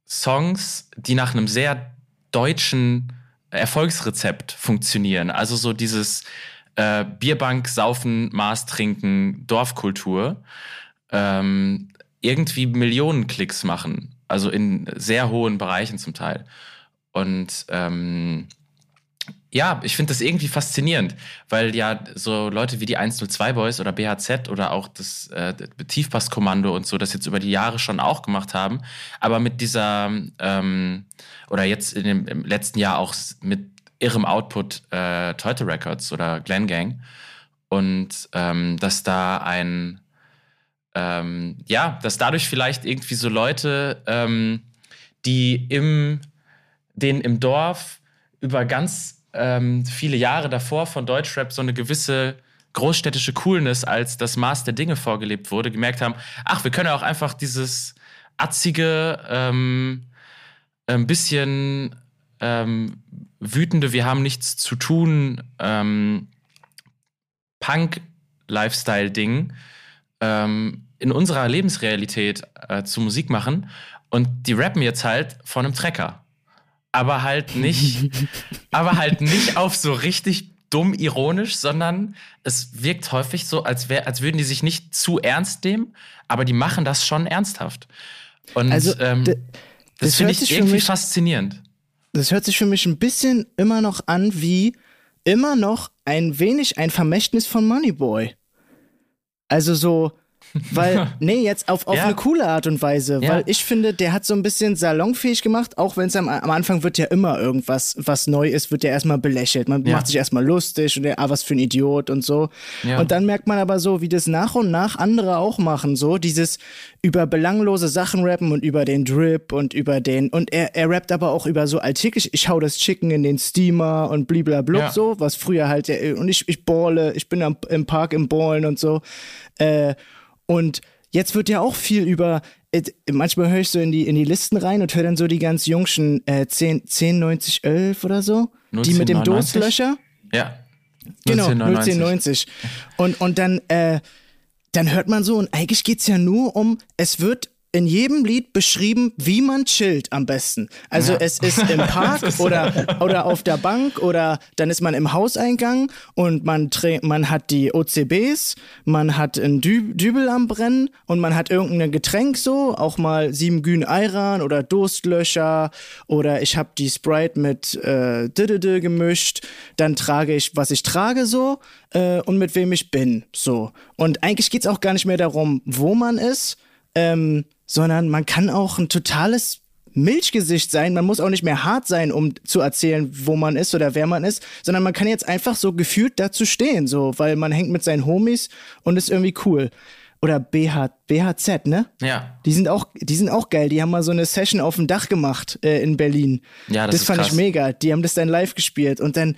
Songs, die nach einem sehr deutschen Erfolgsrezept funktionieren. Also so dieses äh, Bierbank, Saufen, Maß trinken, Dorfkultur. Ähm, irgendwie Millionen Klicks machen. Also in sehr hohen Bereichen zum Teil. Und ähm, ja, ich finde das irgendwie faszinierend, weil ja so Leute wie die 102 Boys oder BHZ oder auch das äh, Tiefpasskommando und so das jetzt über die Jahre schon auch gemacht haben, aber mit dieser ähm, oder jetzt in dem, im letzten Jahr auch mit ihrem Output äh, Teute Records oder Glen Gang und ähm, dass da ein ähm, ja, dass dadurch vielleicht irgendwie so Leute, ähm, die im den im Dorf über ganz ähm, viele Jahre davor von Deutschrap so eine gewisse großstädtische Coolness als das Maß der Dinge vorgelebt wurde, gemerkt haben, ach, wir können ja auch einfach dieses atzige, ähm, ein bisschen ähm, wütende, wir haben nichts zu tun, ähm, Punk-Lifestyle-Ding ähm, in unserer Lebensrealität äh, zu Musik machen. Und die rappen jetzt halt von einem Trecker aber halt nicht, [LAUGHS] aber halt nicht auf so richtig dumm ironisch, sondern es wirkt häufig so, als, wär, als würden die sich nicht zu ernst nehmen, aber die machen das schon ernsthaft. Und also, ähm, das, das finde ich irgendwie mich, faszinierend. Das hört sich für mich ein bisschen immer noch an wie immer noch ein wenig ein Vermächtnis von Moneyboy. Also so, weil, [LAUGHS] nee, jetzt auf, auf ja. eine coole Art und Weise. Ja. Weil ich finde, der hat so ein bisschen salonfähig gemacht, auch wenn es am, am Anfang wird ja immer irgendwas, was neu ist, wird ja erstmal belächelt. Man ja. macht sich erstmal lustig und der, ah, was für ein Idiot und so. Und dann merkt man aber so, wie das nach und nach andere auch machen, so dieses über belanglose Sachen rappen und über den Drip und über den, und er, er rappt aber auch über so alltäglich, ich hau das Chicken in den Steamer und bliblablub so, was früher halt, und ich, ich balle, ich bin am, im Park im Ballen und so. Äh, und jetzt wird ja auch viel über, äh, manchmal höre ich so in die, in die Listen rein und höre dann so die ganz jungschen äh, 10, 10, 90, 11 oder so. die mit dem Durstlöcher. Ja. Genau, 01090. Und, und dann, äh, dann hört man so, und eigentlich geht es ja nur um, es wird in jedem Lied beschrieben, wie man chillt am besten. Also ja. es ist im [LAUGHS] Park oder, oder auf der Bank oder dann ist man im Hauseingang und man, man hat die OCBs, man hat ein Dü Dübel am Brennen und man hat irgendein Getränk so, auch mal sieben Gün Ayran oder Durstlöcher oder ich habe die Sprite mit äh, Didede gemischt, dann trage ich, was ich trage so äh, und mit wem ich bin so. Und eigentlich geht es auch gar nicht mehr darum, wo man ist, ähm, sondern man kann auch ein totales Milchgesicht sein. Man muss auch nicht mehr hart sein, um zu erzählen, wo man ist oder wer man ist, sondern man kann jetzt einfach so gefühlt dazu stehen, so, weil man hängt mit seinen Homies und ist irgendwie cool. Oder BH, BHZ, ne? Ja. Die sind auch, die sind auch geil. Die haben mal so eine Session auf dem Dach gemacht äh, in Berlin. Ja, das, das fand krass. ich mega. Die haben das dann live gespielt und dann,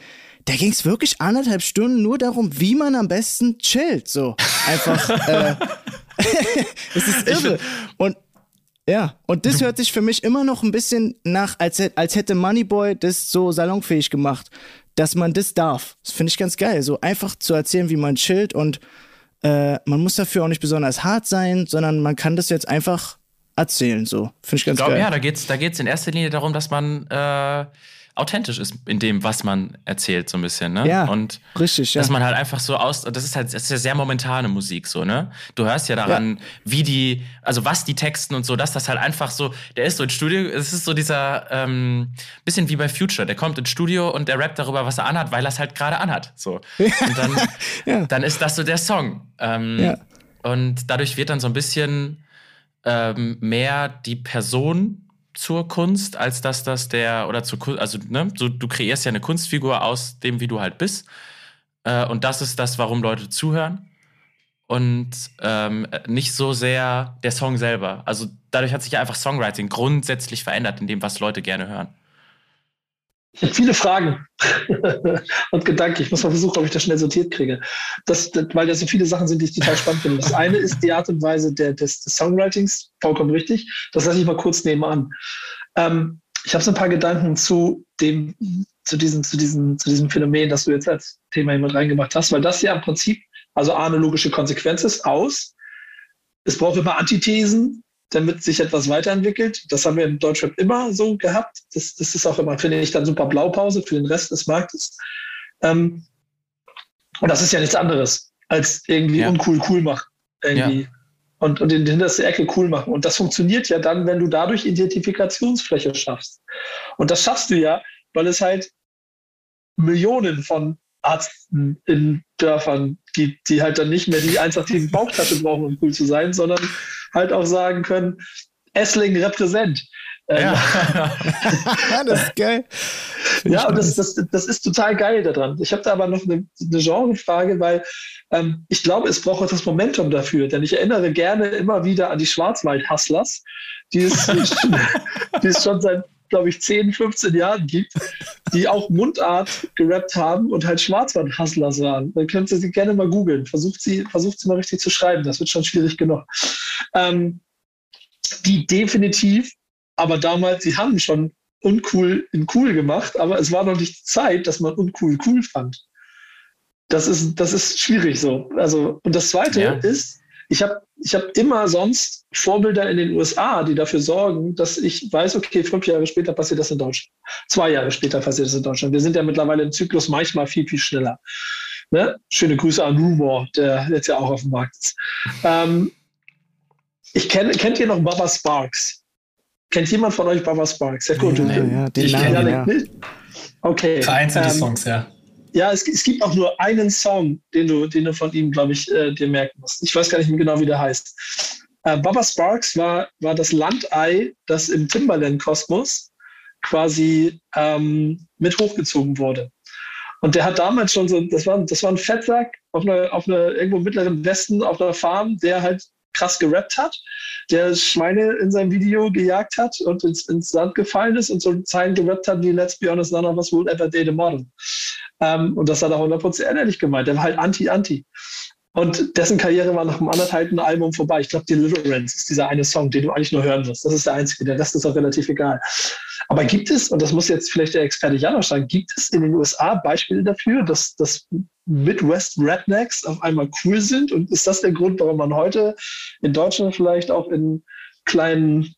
da ging es wirklich anderthalb Stunden nur darum, wie man am besten chillt. So einfach. äh, [LAUGHS] das ist irre. Und ja, und das hört sich für mich immer noch ein bisschen nach, als, als hätte Moneyboy das so salonfähig gemacht, dass man das darf. Das finde ich ganz geil. So einfach zu erzählen, wie man chillt und äh, man muss dafür auch nicht besonders hart sein, sondern man kann das jetzt einfach erzählen. So finde ich ganz ich glaub, geil. Ja, da geht's, da geht's in erster Linie darum, dass man äh, authentisch ist in dem, was man erzählt, so ein bisschen, ne? Ja, und richtig, ja. Dass man halt einfach so aus, das ist halt, das ist ja sehr momentane Musik, so, ne? Du hörst ja daran, ja. wie die, also was die Texten und so, dass das halt einfach so, der ist so ins Studio, es ist so dieser, ähm, bisschen wie bei Future, der kommt ins Studio und der rappt darüber, was er anhat, weil er es halt gerade anhat, so. Und dann, [LAUGHS] ja. dann ist das so der Song. Ähm, ja. Und dadurch wird dann so ein bisschen ähm, mehr die Person zur Kunst, als dass das der, oder zur Kunst, also ne, du, du kreierst ja eine Kunstfigur aus dem, wie du halt bist. Äh, und das ist das, warum Leute zuhören. Und ähm, nicht so sehr der Song selber. Also dadurch hat sich ja einfach Songwriting grundsätzlich verändert in dem, was Leute gerne hören. Viele Fragen [LAUGHS] und Gedanken. Ich muss mal versuchen, ob ich das schnell sortiert kriege. Das, das, weil das so viele Sachen sind, die ich total spannend finde. Das eine ist die Art und Weise der, des, des Songwritings, vollkommen richtig. Das lasse ich mal kurz nebenan. Ähm, ich habe so ein paar Gedanken zu dem, zu diesem, zu diesem, zu diesem Phänomen, das du jetzt als Thema hier mit reingemacht hast, weil das ja im Prinzip also eine logische Konsequenz ist aus. Es braucht immer Antithesen, damit sich etwas weiterentwickelt. Das haben wir im Deutschrap immer so gehabt. Das, das ist auch immer, finde ich, dann super Blaupause für den Rest des Marktes. Ähm, und das ist ja nichts anderes als irgendwie ja. uncool cool machen. Irgendwie. Ja. Und, und in die hinterste Ecke cool machen. Und das funktioniert ja dann, wenn du dadurch Identifikationsfläche schaffst. Und das schaffst du ja, weil es halt Millionen von Arzten in Dörfern gibt, die halt dann nicht mehr die 187 Bauchtasche brauchen, um cool zu sein, sondern halt auch sagen können, Essling repräsent. Ähm, ja. [LAUGHS] das ist geil. [LAUGHS] ja, und das, das, das ist total geil daran. Ich habe da aber noch eine, eine Genrefrage, weil ähm, ich glaube, es braucht das Momentum dafür, denn ich erinnere gerne immer wieder an die Schwarzwald-Hustlers, die [LAUGHS] die es schon seit glaube ich, 10, 15 Jahren gibt, die auch Mundart gerappt haben und halt Schwarzwald-Hustlers waren. Dann könnt ihr sie gerne mal googeln. Versucht sie, versucht sie mal richtig zu schreiben. Das wird schon schwierig genug. Ähm, die definitiv, aber damals, sie haben schon uncool in cool gemacht, aber es war noch nicht Zeit, dass man uncool cool fand. Das ist, das ist schwierig so. Also, und das zweite ja. ist, ich habe ich hab immer sonst Vorbilder in den USA, die dafür sorgen, dass ich weiß, okay, fünf Jahre später passiert das in Deutschland. Zwei Jahre später passiert das in Deutschland. Wir sind ja mittlerweile im Zyklus manchmal viel, viel schneller. Ne? Schöne Grüße an Rumor, der jetzt ja auch auf dem Markt ist. Ähm, ich kenn, kennt ihr noch Baba Sparks? Kennt jemand von euch Baba Sparks? Ja, gut. Ja, ja, den ich kenne ja. Okay. Vereinzelte ähm, Songs, ja. Ja, es, es, gibt auch nur einen Song, den du, den du von ihm, glaube ich, äh, dir merken musst. Ich weiß gar nicht mehr genau, wie der heißt. Äh, Baba Sparks war, war das Landei, das im Timberland-Kosmos quasi ähm, mit hochgezogen wurde. Und der hat damals schon so, das war, das war ein Fettsack auf einer, auf einer irgendwo im mittleren Westen auf einer Farm, der halt krass gerappt hat, der Schweine in seinem Video gejagt hat und ins, ins Sand gefallen ist und so Zeilen gerappt hat wie Let's be honest, none of us will ever date a model. Ähm, und das hat er 100% ehrlich gemeint. Der war halt anti-anti. Und dessen Karriere war nach einem anderthalben Album vorbei. Ich glaube, Deliverance ist dieser eine Song, den du eigentlich nur hören wirst. Das ist der einzige. Der Rest ist auch relativ egal. Aber gibt es, und das muss jetzt vielleicht der Experte Janosch sagen, gibt es in den USA Beispiele dafür, dass, dass Midwest Rednecks auf einmal cool sind? Und ist das der Grund, warum man heute in Deutschland vielleicht auch in kleinen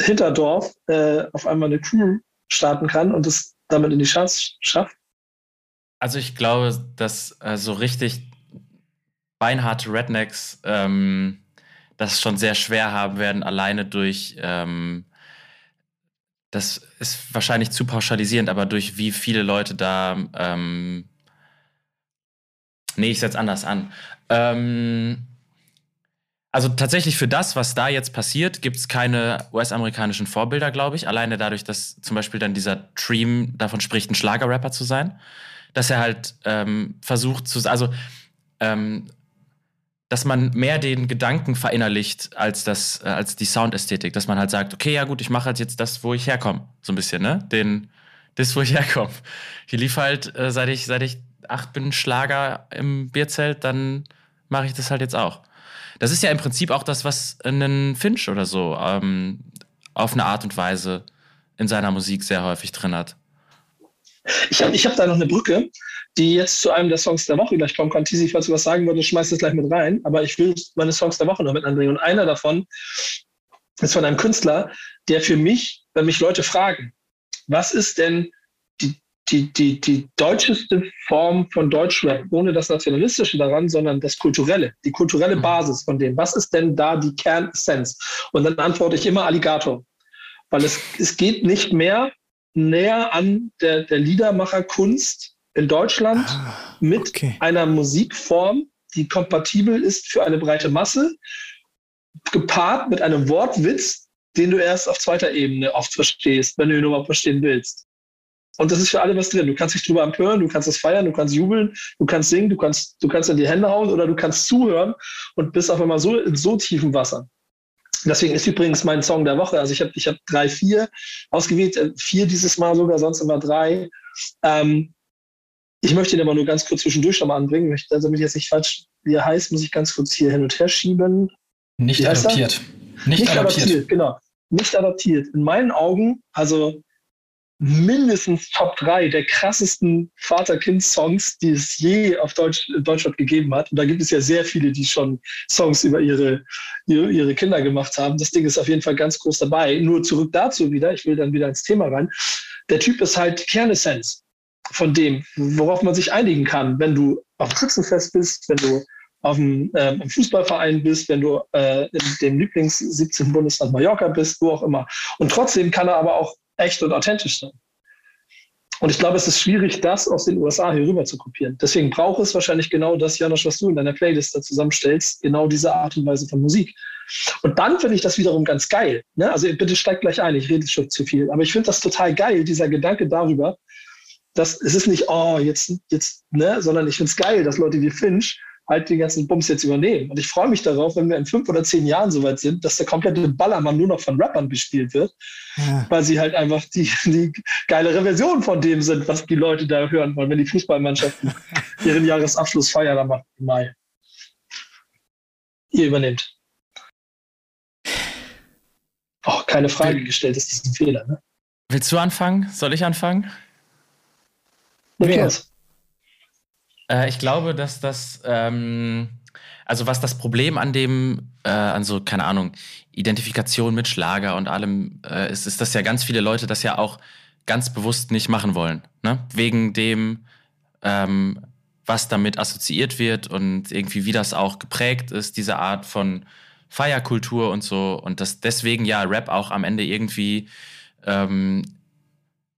Hinterdorf äh, auf einmal eine Crew starten kann und es damit in die Chance schafft? Also ich glaube, dass äh, so richtig beinharte Rednecks ähm, das schon sehr schwer haben werden, alleine durch, ähm, das ist wahrscheinlich zu pauschalisierend, aber durch wie viele Leute da, ähm, nee, ich setze anders an. Ähm, also tatsächlich für das, was da jetzt passiert, gibt es keine US-amerikanischen Vorbilder, glaube ich. Alleine dadurch, dass zum Beispiel dann dieser Dream davon spricht, ein Schlagerrapper zu sein. Dass er halt ähm, versucht zu, also ähm, dass man mehr den Gedanken verinnerlicht als das, äh, als die Soundästhetik, dass man halt sagt, okay, ja gut, ich mache halt jetzt das, wo ich herkomme, so ein bisschen, ne? Den, das, wo ich herkomme. Hier lief halt, äh, seit ich, seit ich acht bin, Schlager im Bierzelt, dann mache ich das halt jetzt auch. Das ist ja im Prinzip auch das, was ein Finch oder so ähm, auf eine Art und Weise in seiner Musik sehr häufig drin hat. Ich habe ich hab da noch eine Brücke, die jetzt zu einem der Songs der Woche gleich kommen kann. Tisi, falls du was sagen würdest, schmeiß das gleich mit rein. Aber ich will meine Songs der Woche noch mit anbringen. Und einer davon ist von einem Künstler, der für mich, wenn mich Leute fragen, was ist denn die, die, die deutscheste Form von Deutschrap, ohne das Nationalistische daran, sondern das Kulturelle, die kulturelle mhm. Basis von dem. Was ist denn da die Kernessenz? Und dann antworte ich immer Alligator. Weil es, es geht nicht mehr näher an der, der Liedermacherkunst in Deutschland ah, mit okay. einer Musikform, die kompatibel ist für eine breite Masse, gepaart mit einem Wortwitz, den du erst auf zweiter Ebene oft verstehst, wenn du ihn überhaupt verstehen willst. Und das ist für alle was drin. Du kannst dich drüber empören, du kannst es feiern, du kannst jubeln, du kannst singen, du kannst, du kannst in die Hände hauen oder du kannst zuhören und bist auf einmal so in so tiefem Wasser. Deswegen ist übrigens mein Song der Woche. Also ich habe ich hab drei, vier ausgewählt, äh, vier dieses Mal sogar, sonst immer drei. Ähm, ich möchte ihn aber nur ganz kurz zwischendurch nochmal anbringen. Also damit ich jetzt nicht falsch, wie er heißt, muss ich ganz kurz hier hin und her schieben. Nicht adoptiert. Nicht, nicht adoptiert. adoptiert. Genau. Nicht adoptiert. In meinen Augen, also mindestens Top 3 der krassesten Vater-Kind-Songs, die es je auf Deutsch, Deutschland gegeben hat. Und da gibt es ja sehr viele, die schon Songs über ihre, ihre, ihre Kinder gemacht haben. Das Ding ist auf jeden Fall ganz groß dabei. Nur zurück dazu wieder, ich will dann wieder ins Thema rein. Der Typ ist halt Kernessenz von dem, worauf man sich einigen kann, wenn du auf Schützenfest bist, wenn du auf dem äh, Fußballverein bist, wenn du äh, in dem Lieblings 17. Bundesland Mallorca bist, wo auch immer. Und trotzdem kann er aber auch echt und authentisch sein. Und ich glaube, es ist schwierig, das aus den USA hier rüber zu kopieren. Deswegen braucht es wahrscheinlich genau das, Janosch, was du in deiner Playlist da zusammenstellst, genau diese Art und Weise von Musik. Und dann finde ich das wiederum ganz geil. Ne? Also bitte steigt gleich ein, ich rede schon zu viel. Aber ich finde das total geil, dieser Gedanke darüber, dass es ist nicht, oh, jetzt, jetzt, ne, sondern ich finde es geil, dass Leute wie Finch halt den ganzen Bums jetzt übernehmen. Und ich freue mich darauf, wenn wir in fünf oder zehn Jahren soweit sind, dass der komplette Ballermann nur noch von Rappern bespielt wird, ja. weil sie halt einfach die, die geilere Version von dem sind, was die Leute da hören wollen, wenn die Fußballmannschaften [LAUGHS] ihren Jahresabschluss feiern am 8. Mai. Ihr übernehmt. Oh, keine Frage gestellt, ist das ein Fehler, ne? Willst du anfangen? Soll ich anfangen? Niklas. Äh, ich glaube, dass das, ähm, also was das Problem an dem, äh, an so, keine Ahnung, Identifikation mit Schlager und allem äh, ist, ist, dass ja ganz viele Leute das ja auch ganz bewusst nicht machen wollen. Ne? Wegen dem, ähm, was damit assoziiert wird und irgendwie wie das auch geprägt ist, diese Art von Feierkultur und so. Und dass deswegen ja Rap auch am Ende irgendwie ähm,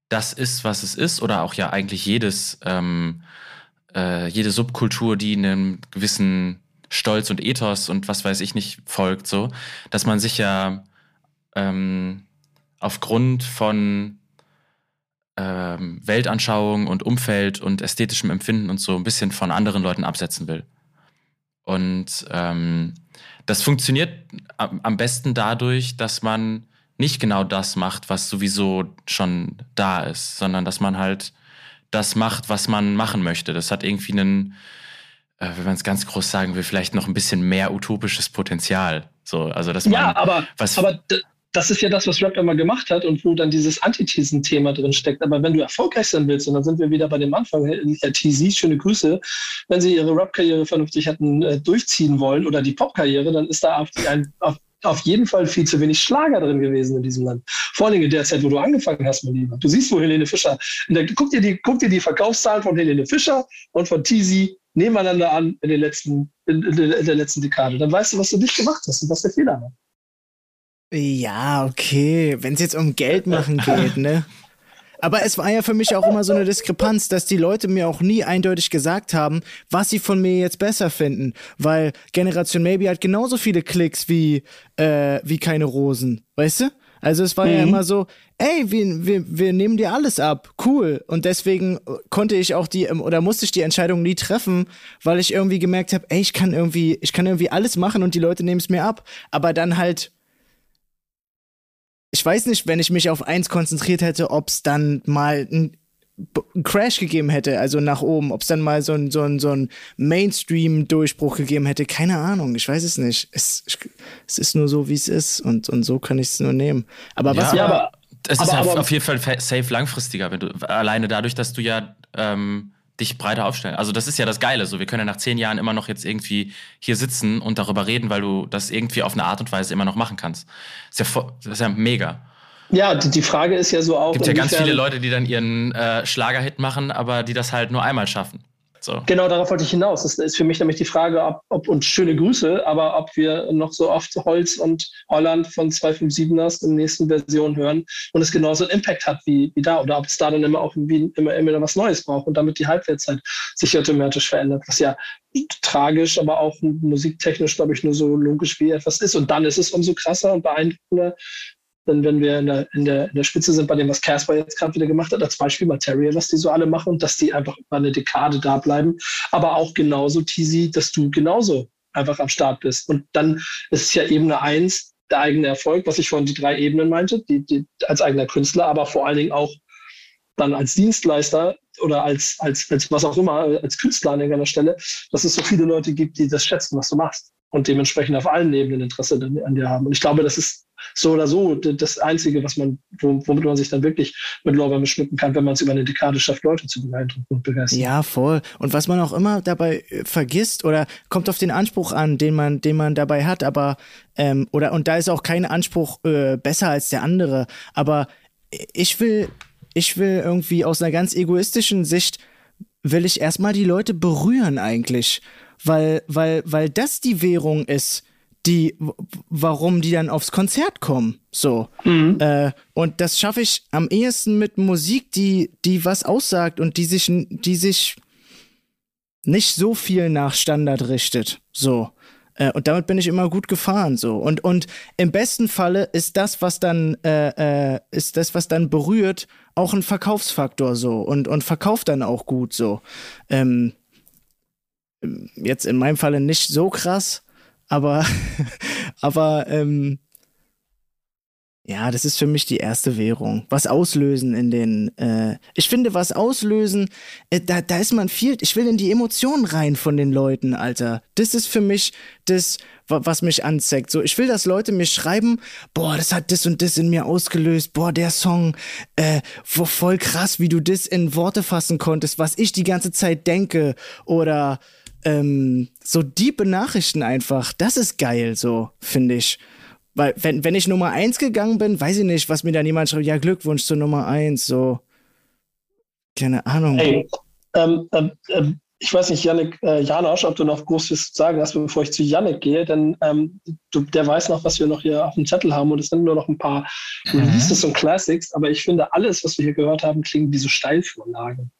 das ist, was es ist, oder auch ja eigentlich jedes, ähm, äh, jede Subkultur, die einem gewissen Stolz und Ethos und was weiß ich nicht folgt, so, dass man sich ja ähm, aufgrund von ähm, Weltanschauung und Umfeld und ästhetischem Empfinden und so ein bisschen von anderen Leuten absetzen will. Und ähm, das funktioniert am besten dadurch, dass man nicht genau das macht, was sowieso schon da ist, sondern dass man halt das macht, was man machen möchte. Das hat irgendwie einen, äh, wenn man es ganz groß sagen will, vielleicht noch ein bisschen mehr utopisches Potenzial. So, also dass man ja, aber, was aber das ist ja das, was Rap immer gemacht hat und wo dann dieses Antithesen-Thema drin steckt. Aber wenn du erfolgreich sein willst, und dann sind wir wieder bei dem Anfang, Herr TZ, schöne Grüße, wenn Sie Ihre Rap-Karriere vernünftig hätten äh, durchziehen wollen oder die Pop-Karriere, dann ist da auf, ein, auf auf jeden Fall viel zu wenig Schlager drin gewesen in diesem Land. Vor allem in der Zeit, wo du angefangen hast, mein Lieber. Du siehst, wo Helene Fischer, der, guck, dir die, guck dir die Verkaufszahlen von Helene Fischer und von Tizi nebeneinander an in, den letzten, in, in, in der letzten Dekade. Dann weißt du, was du nicht gemacht hast und was der Fehler war. Ja, okay. Wenn es jetzt um Geld machen geht, ne? [LAUGHS] Aber es war ja für mich auch immer so eine Diskrepanz, dass die Leute mir auch nie eindeutig gesagt haben, was sie von mir jetzt besser finden. Weil Generation Maybe hat genauso viele Klicks wie, äh, wie keine Rosen. Weißt du? Also es war mhm. ja immer so, ey, wir, wir, wir nehmen dir alles ab, cool. Und deswegen konnte ich auch die, oder musste ich die Entscheidung nie treffen, weil ich irgendwie gemerkt habe, ey, ich kann irgendwie, ich kann irgendwie alles machen und die Leute nehmen es mir ab. Aber dann halt ich weiß nicht, wenn ich mich auf eins konzentriert hätte, ob es dann mal einen Crash gegeben hätte, also nach oben, ob es dann mal so ein, so ein, so ein Mainstream-Durchbruch gegeben hätte. Keine Ahnung, ich weiß es nicht. Es, es ist nur so, wie es ist und, und so kann ich es nur nehmen. Aber was ja, aber, es ist aber, auf jeden Fall safe langfristiger, wenn du, alleine dadurch, dass du ja ähm, dich breiter aufstellen. Also das ist ja das Geile. So, wir können ja nach zehn Jahren immer noch jetzt irgendwie hier sitzen und darüber reden, weil du das irgendwie auf eine Art und Weise immer noch machen kannst. Das ist ja, das ist ja mega. Ja, die Frage ist ja so auch. Es gibt ja ganz viele Leute, die dann ihren äh, Schlagerhit machen, aber die das halt nur einmal schaffen. So. Genau, darauf wollte ich hinaus. Das ist für mich nämlich die Frage, ob, ob und schöne Grüße, aber ob wir noch so oft Holz und Holland von 257ers in der nächsten Version hören und es genauso einen Impact hat wie, wie da oder ob es da dann immer auch irgendwie immer, immer was Neues braucht und damit die Halbwertszeit sich automatisch verändert, was ja tragisch, aber auch musiktechnisch, glaube ich, nur so logisch wie etwas ist. Und dann ist es umso krasser und beeindruckender, denn wenn wir in der, in der, in der Spitze sind bei dem, was Casper jetzt gerade wieder gemacht hat, als Beispiel Material, was die so alle machen, dass die einfach über eine Dekade da bleiben, aber auch genauso, Tizi, dass du genauso einfach am Start bist. Und dann ist es ja Ebene eins der eigene Erfolg, was ich vorhin die drei Ebenen meinte, die, die, als eigener Künstler, aber vor allen Dingen auch dann als Dienstleister oder als, als, als was auch immer, als Künstler an irgendeiner Stelle, dass es so viele Leute gibt, die das schätzen, was du machst und dementsprechend auf allen Ebenen Interesse an dir haben. Und ich glaube, das ist so oder so das Einzige, was man, womit man sich dann wirklich mit Lorbeeren beschmücken kann, wenn man es über eine Dekade schafft, Leute zu beeindrucken und begeistern. Ja, voll. Und was man auch immer dabei äh, vergisst oder kommt auf den Anspruch an, den man, den man dabei hat, aber ähm, oder und da ist auch kein Anspruch äh, besser als der andere. Aber ich will, ich will irgendwie aus einer ganz egoistischen Sicht will ich erstmal die Leute berühren eigentlich weil, weil, weil das die Währung ist, die, warum die dann aufs Konzert kommen. So. Mhm. Äh, und das schaffe ich am ehesten mit Musik, die, die was aussagt und die sich, die sich nicht so viel nach Standard richtet. So. Äh, und damit bin ich immer gut gefahren. So. Und, und im besten Falle ist das, was dann, äh, äh, ist das, was dann berührt, auch ein Verkaufsfaktor so und, und verkauft dann auch gut so. Ähm, jetzt in meinem Falle nicht so krass, aber, [LAUGHS] aber ähm, ja, das ist für mich die erste Währung. Was auslösen in den, äh, ich finde, was auslösen, äh, da, da ist man viel, ich will in die Emotionen rein von den Leuten, Alter. Das ist für mich das, was mich anzeigt. So, ich will, dass Leute mir schreiben, boah, das hat das und das in mir ausgelöst, boah, der Song, äh, voll krass, wie du das in Worte fassen konntest, was ich die ganze Zeit denke oder, ähm, so diepe Nachrichten einfach. Das ist geil, so, finde ich. Weil, wenn, wenn ich Nummer 1 gegangen bin, weiß ich nicht, was mir dann jemand schreibt, ja, Glückwunsch zur Nummer 1, so. Keine Ahnung. Hey, ähm, ähm, ähm, ich weiß nicht, Janik, äh, Janosch, ob du noch großes sagen hast, bevor ich zu Janik gehe, denn ähm, du, der weiß noch, was wir noch hier auf dem Zettel haben und es sind nur noch ein paar mhm. Releases und Classics, aber ich finde, alles, was wir hier gehört haben, klingt wie so Steilvorlagen.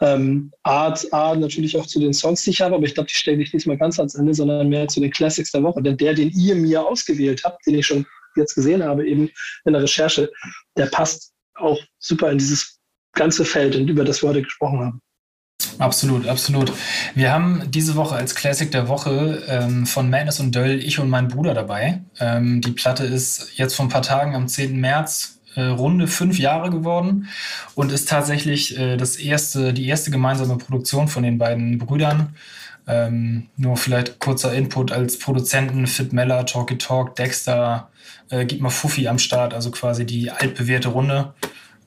Ähm, A, A, natürlich auch zu den Songs, die ich habe, aber ich glaube, die stelle ich diesmal ganz ans Ende, sondern mehr zu den Classics der Woche. Denn der, den ihr mir ausgewählt habt, den ich schon jetzt gesehen habe, eben in der Recherche, der passt auch super in dieses ganze Feld, über das wir heute gesprochen haben. Absolut, absolut. Wir haben diese Woche als Classic der Woche ähm, von Madness und Döll Ich und mein Bruder dabei. Ähm, die Platte ist jetzt vor ein paar Tagen am 10. März äh, runde fünf Jahre geworden und ist tatsächlich äh, das erste, die erste gemeinsame Produktion von den beiden Brüdern. Ähm, nur vielleicht kurzer Input als Produzenten Fit Meller, Talky Talk, Dexter, äh, gibt mal Fuffi am Start, also quasi die altbewährte Runde.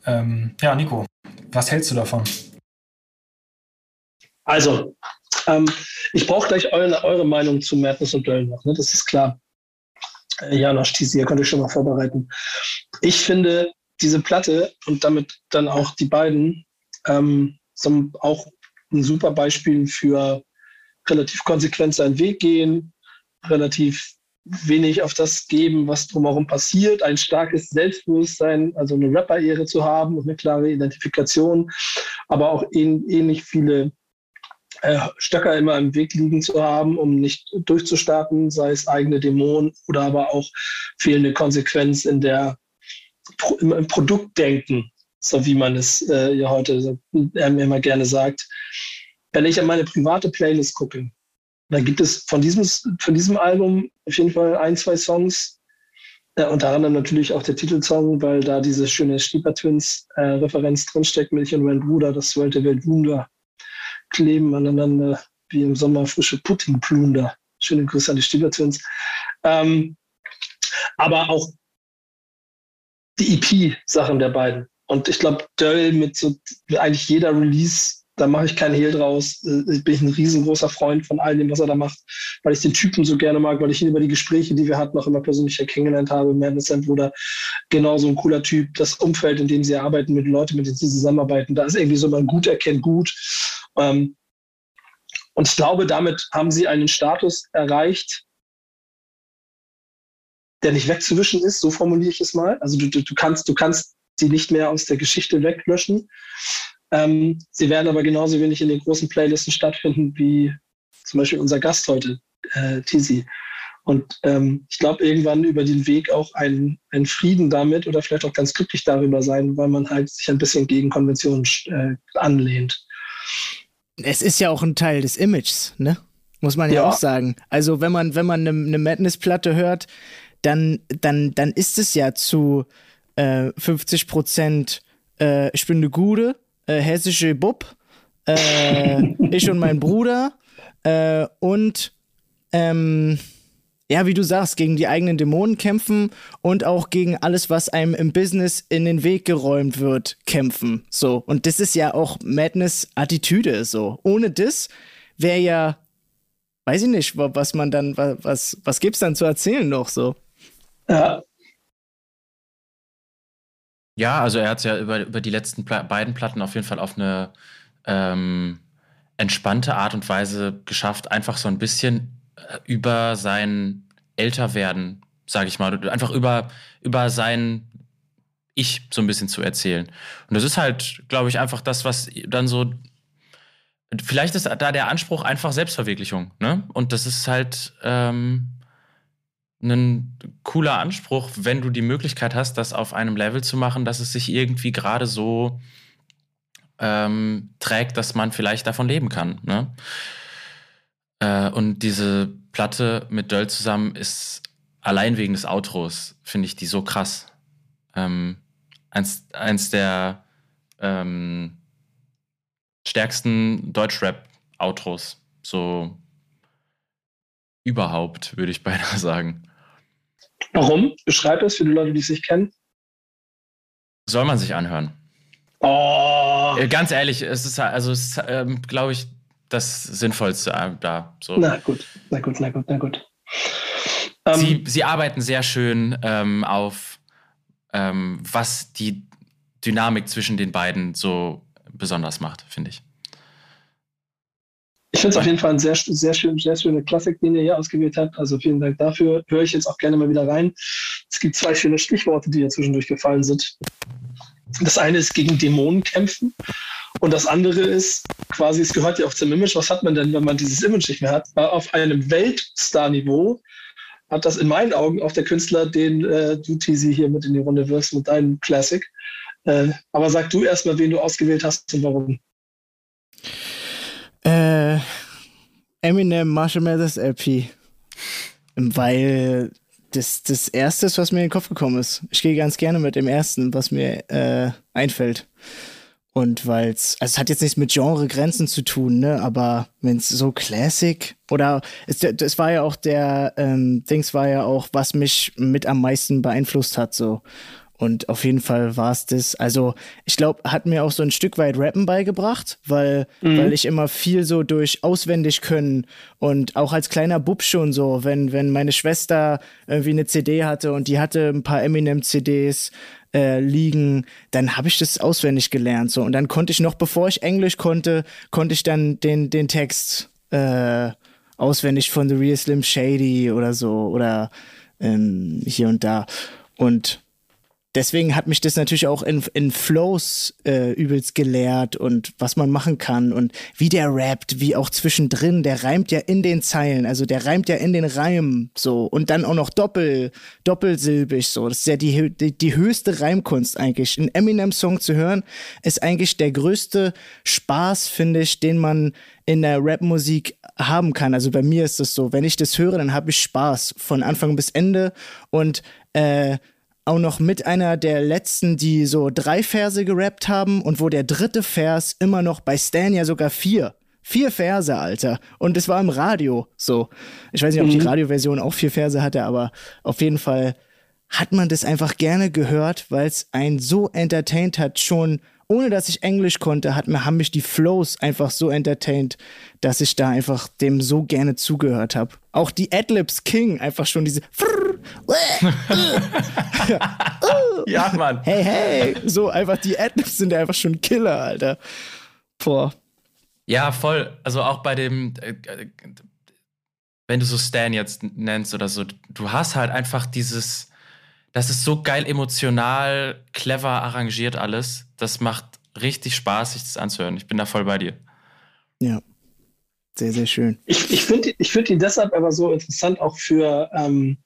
Ähm, ja, Nico, was hältst du davon? Also, ähm, ich brauche gleich eure, eure Meinung zu Madness und Döll noch, ne? das ist klar. Janosch Tisi, ihr könnt euch schon mal vorbereiten. Ich finde diese Platte und damit dann auch die beiden ähm, sind auch ein super Beispiel für relativ konsequent seinen Weg gehen, relativ wenig auf das geben, was drumherum passiert, ein starkes Selbstbewusstsein, also eine Rapper-Ehre zu haben und eine klare Identifikation, aber auch ähnlich viele äh, Stöcker immer im Weg liegen zu haben, um nicht durchzustarten, sei es eigene Dämonen oder aber auch fehlende Konsequenz in der im, im Produktdenken, so wie man es äh, ja heute äh, immer gerne sagt. Wenn ich an meine private Playlist gucke, dann gibt es von diesem, von diesem Album auf jeden Fall ein, zwei Songs, äh, unter anderem natürlich auch der Titelsong, weil da diese schöne Stieper Twins äh, Referenz drinsteckt mit Ich und mein Bruder, das wollte Weltwunder kleben aneinander wie im Sommer frische Puddingplunder. Schöne Grüße an die Stieper Twins. Ähm, aber auch die EP-Sachen der beiden. Und ich glaube, Döll mit so eigentlich jeder Release, da mache ich keinen Hehl draus. Äh, bin ich ein riesengroßer Freund von all dem, was er da macht, weil ich den Typen so gerne mag, weil ich ihn über die Gespräche, die wir hatten, auch immer persönlich kennengelernt habe. Madness sein Bruder, genauso ein cooler Typ. Das Umfeld, in dem sie arbeiten, mit den Leuten, mit denen sie zusammenarbeiten, da ist irgendwie so, man gut erkennt gut. Ähm, und ich glaube, damit haben sie einen Status erreicht, der nicht wegzuwischen ist, so formuliere ich es mal. Also du, du, kannst, du kannst sie nicht mehr aus der Geschichte weglöschen. Ähm, sie werden aber genauso wenig in den großen Playlisten stattfinden wie zum Beispiel unser Gast heute, äh, Tizi. Und ähm, ich glaube, irgendwann über den Weg auch ein, ein Frieden damit oder vielleicht auch ganz glücklich darüber sein, weil man halt sich ein bisschen gegen Konventionen äh, anlehnt. Es ist ja auch ein Teil des Images, ne? Muss man ja, ja auch sagen. Also wenn man, wenn man eine ne, Madness-Platte hört, dann, dann, dann ist es ja zu äh, 50 Prozent äh, ich bin eine Gude, äh, hessische Bub, äh, ich und mein Bruder äh, und ähm, ja, wie du sagst, gegen die eigenen Dämonen kämpfen und auch gegen alles, was einem im Business in den Weg geräumt wird, kämpfen. So. Und das ist ja auch Madness-Attitüde, so. Ohne das wäre ja, weiß ich nicht, was man dann, was, was gibt's dann zu erzählen noch so? Ja. Ja, also er hat es ja über, über die letzten Pla beiden Platten auf jeden Fall auf eine ähm, entspannte Art und Weise geschafft, einfach so ein bisschen äh, über sein Älterwerden, sage ich mal, einfach über, über sein Ich so ein bisschen zu erzählen. Und das ist halt, glaube ich, einfach das, was dann so. Vielleicht ist da der Anspruch einfach Selbstverwirklichung, ne? Und das ist halt ähm, ein cooler Anspruch, wenn du die Möglichkeit hast, das auf einem Level zu machen, dass es sich irgendwie gerade so ähm, trägt, dass man vielleicht davon leben kann. Ne? Äh, und diese Platte mit Döll zusammen ist allein wegen des Outros, finde ich die so krass. Ähm, eins, eins der ähm, stärksten Deutschrap-Outros. So überhaupt, würde ich beinahe sagen. Warum? Beschreib es für die Leute, die es nicht kennen. Soll man sich anhören. Oh. Äh, ganz ehrlich, es ist also, ähm, glaube ich, das Sinnvollste äh, da. So. Na gut, na gut, na gut, na gut. Sie, ähm, sie arbeiten sehr schön ähm, auf, ähm, was die Dynamik zwischen den beiden so besonders macht, finde ich. Ich finde es auf jeden Fall eine sehr, sehr, schön, sehr schöne Klassik, den ihr hier ausgewählt habt. Also vielen Dank dafür. Höre ich jetzt auch gerne mal wieder rein. Es gibt zwei schöne Stichworte, die hier zwischendurch gefallen sind. Das eine ist gegen Dämonen kämpfen. Und das andere ist quasi, es gehört ja auch zum Image. Was hat man denn, wenn man dieses Image nicht mehr hat? Auf einem Weltstar-Niveau hat das in meinen Augen auch der Künstler, den äh, du, Tizi, hier mit in die Runde wirst mit deinem Classic. Äh, aber sag du erstmal, wen du ausgewählt hast und warum. Äh, Eminem Marshall Mathers LP. Weil das das erste ist, was mir in den Kopf gekommen ist. Ich gehe ganz gerne mit dem ersten, was mir äh, einfällt. Und weil es, also es hat jetzt nichts mit Genregrenzen zu tun, ne? Aber wenn es so Classic oder es, das war ja auch der ähm, Dings war ja auch, was mich mit am meisten beeinflusst hat, so. Und auf jeden Fall war es das. Also, ich glaube, hat mir auch so ein Stück weit Rappen beigebracht, weil, mhm. weil ich immer viel so durch auswendig können und auch als kleiner Bub schon so, wenn, wenn meine Schwester irgendwie eine CD hatte und die hatte ein paar Eminem-CDs äh, liegen, dann habe ich das auswendig gelernt. So. Und dann konnte ich noch, bevor ich Englisch konnte, konnte ich dann den, den Text äh, auswendig von The Real Slim Shady oder so oder ähm, hier und da. Und deswegen hat mich das natürlich auch in, in Flows äh, übelst gelehrt und was man machen kann und wie der rappt, wie auch zwischendrin, der reimt ja in den Zeilen, also der reimt ja in den Reimen so und dann auch noch doppel, doppelsilbig so. Das ist ja die, die, die höchste Reimkunst eigentlich. Ein Eminem-Song zu hören, ist eigentlich der größte Spaß, finde ich, den man in der Rap-Musik haben kann. Also bei mir ist das so, wenn ich das höre, dann habe ich Spaß von Anfang bis Ende und äh, auch noch mit einer der letzten, die so drei Verse gerappt haben und wo der dritte Vers immer noch bei Stan ja sogar vier. Vier Verse, Alter. Und es war im Radio so. Ich weiß nicht, ob mhm. die Radioversion auch vier Verse hatte, aber auf jeden Fall hat man das einfach gerne gehört, weil es einen so entertained hat, schon ohne dass ich Englisch konnte, hat, haben mich die Flows einfach so entertained, dass ich da einfach dem so gerne zugehört habe. Auch die Adlibs King, einfach schon diese. Ja, Mann. Hey, hey. So einfach die Adlibs sind einfach schon Killer, Alter. Boah. Ja, voll. Also auch bei dem, äh, wenn du so Stan jetzt nennst oder so, du hast halt einfach dieses das ist so geil emotional, clever arrangiert alles. Das macht richtig Spaß, sich das anzuhören. Ich bin da voll bei dir. Ja. Sehr, sehr schön. Ich, ich finde ich find ihn deshalb aber so interessant auch für ähm,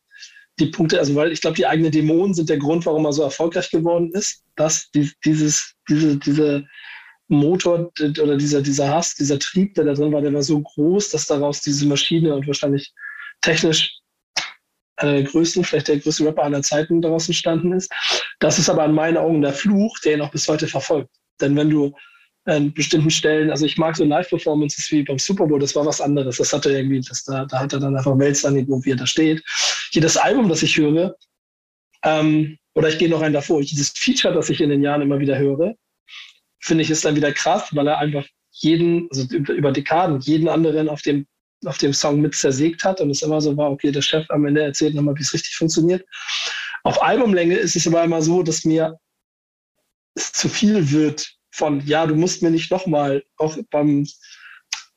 die Punkte, also weil ich glaube, die eigenen Dämonen sind der Grund, warum er so erfolgreich geworden ist, dass die, dieses, diese, diese Motor oder dieser, dieser Hass, dieser Trieb, der da drin war, der war so groß, dass daraus diese Maschine und wahrscheinlich technisch einer der größten, vielleicht der größte Rapper aller Zeiten daraus entstanden ist. Das ist aber in meinen Augen der Fluch, der ihn auch bis heute verfolgt. Denn wenn du an bestimmten Stellen, also ich mag so Live-Performances wie beim Super Bowl, das war was anderes. Das hatte irgendwie, das, da, da hat er dann einfach Weltstar-Niveau, wie er da steht. Jedes Album, das ich höre, ähm, oder ich gehe noch einen davor, dieses Feature, das ich in den Jahren immer wieder höre, finde ich, ist dann wieder krass, weil er einfach jeden, also über Dekaden, jeden anderen auf dem auf dem Song mit zersägt hat und es immer so war, okay, der Chef am Ende erzählt nochmal, wie es richtig funktioniert. Auf Albumlänge ist es aber immer so, dass mir es zu viel wird von, ja, du musst mir nicht nochmal, auch beim,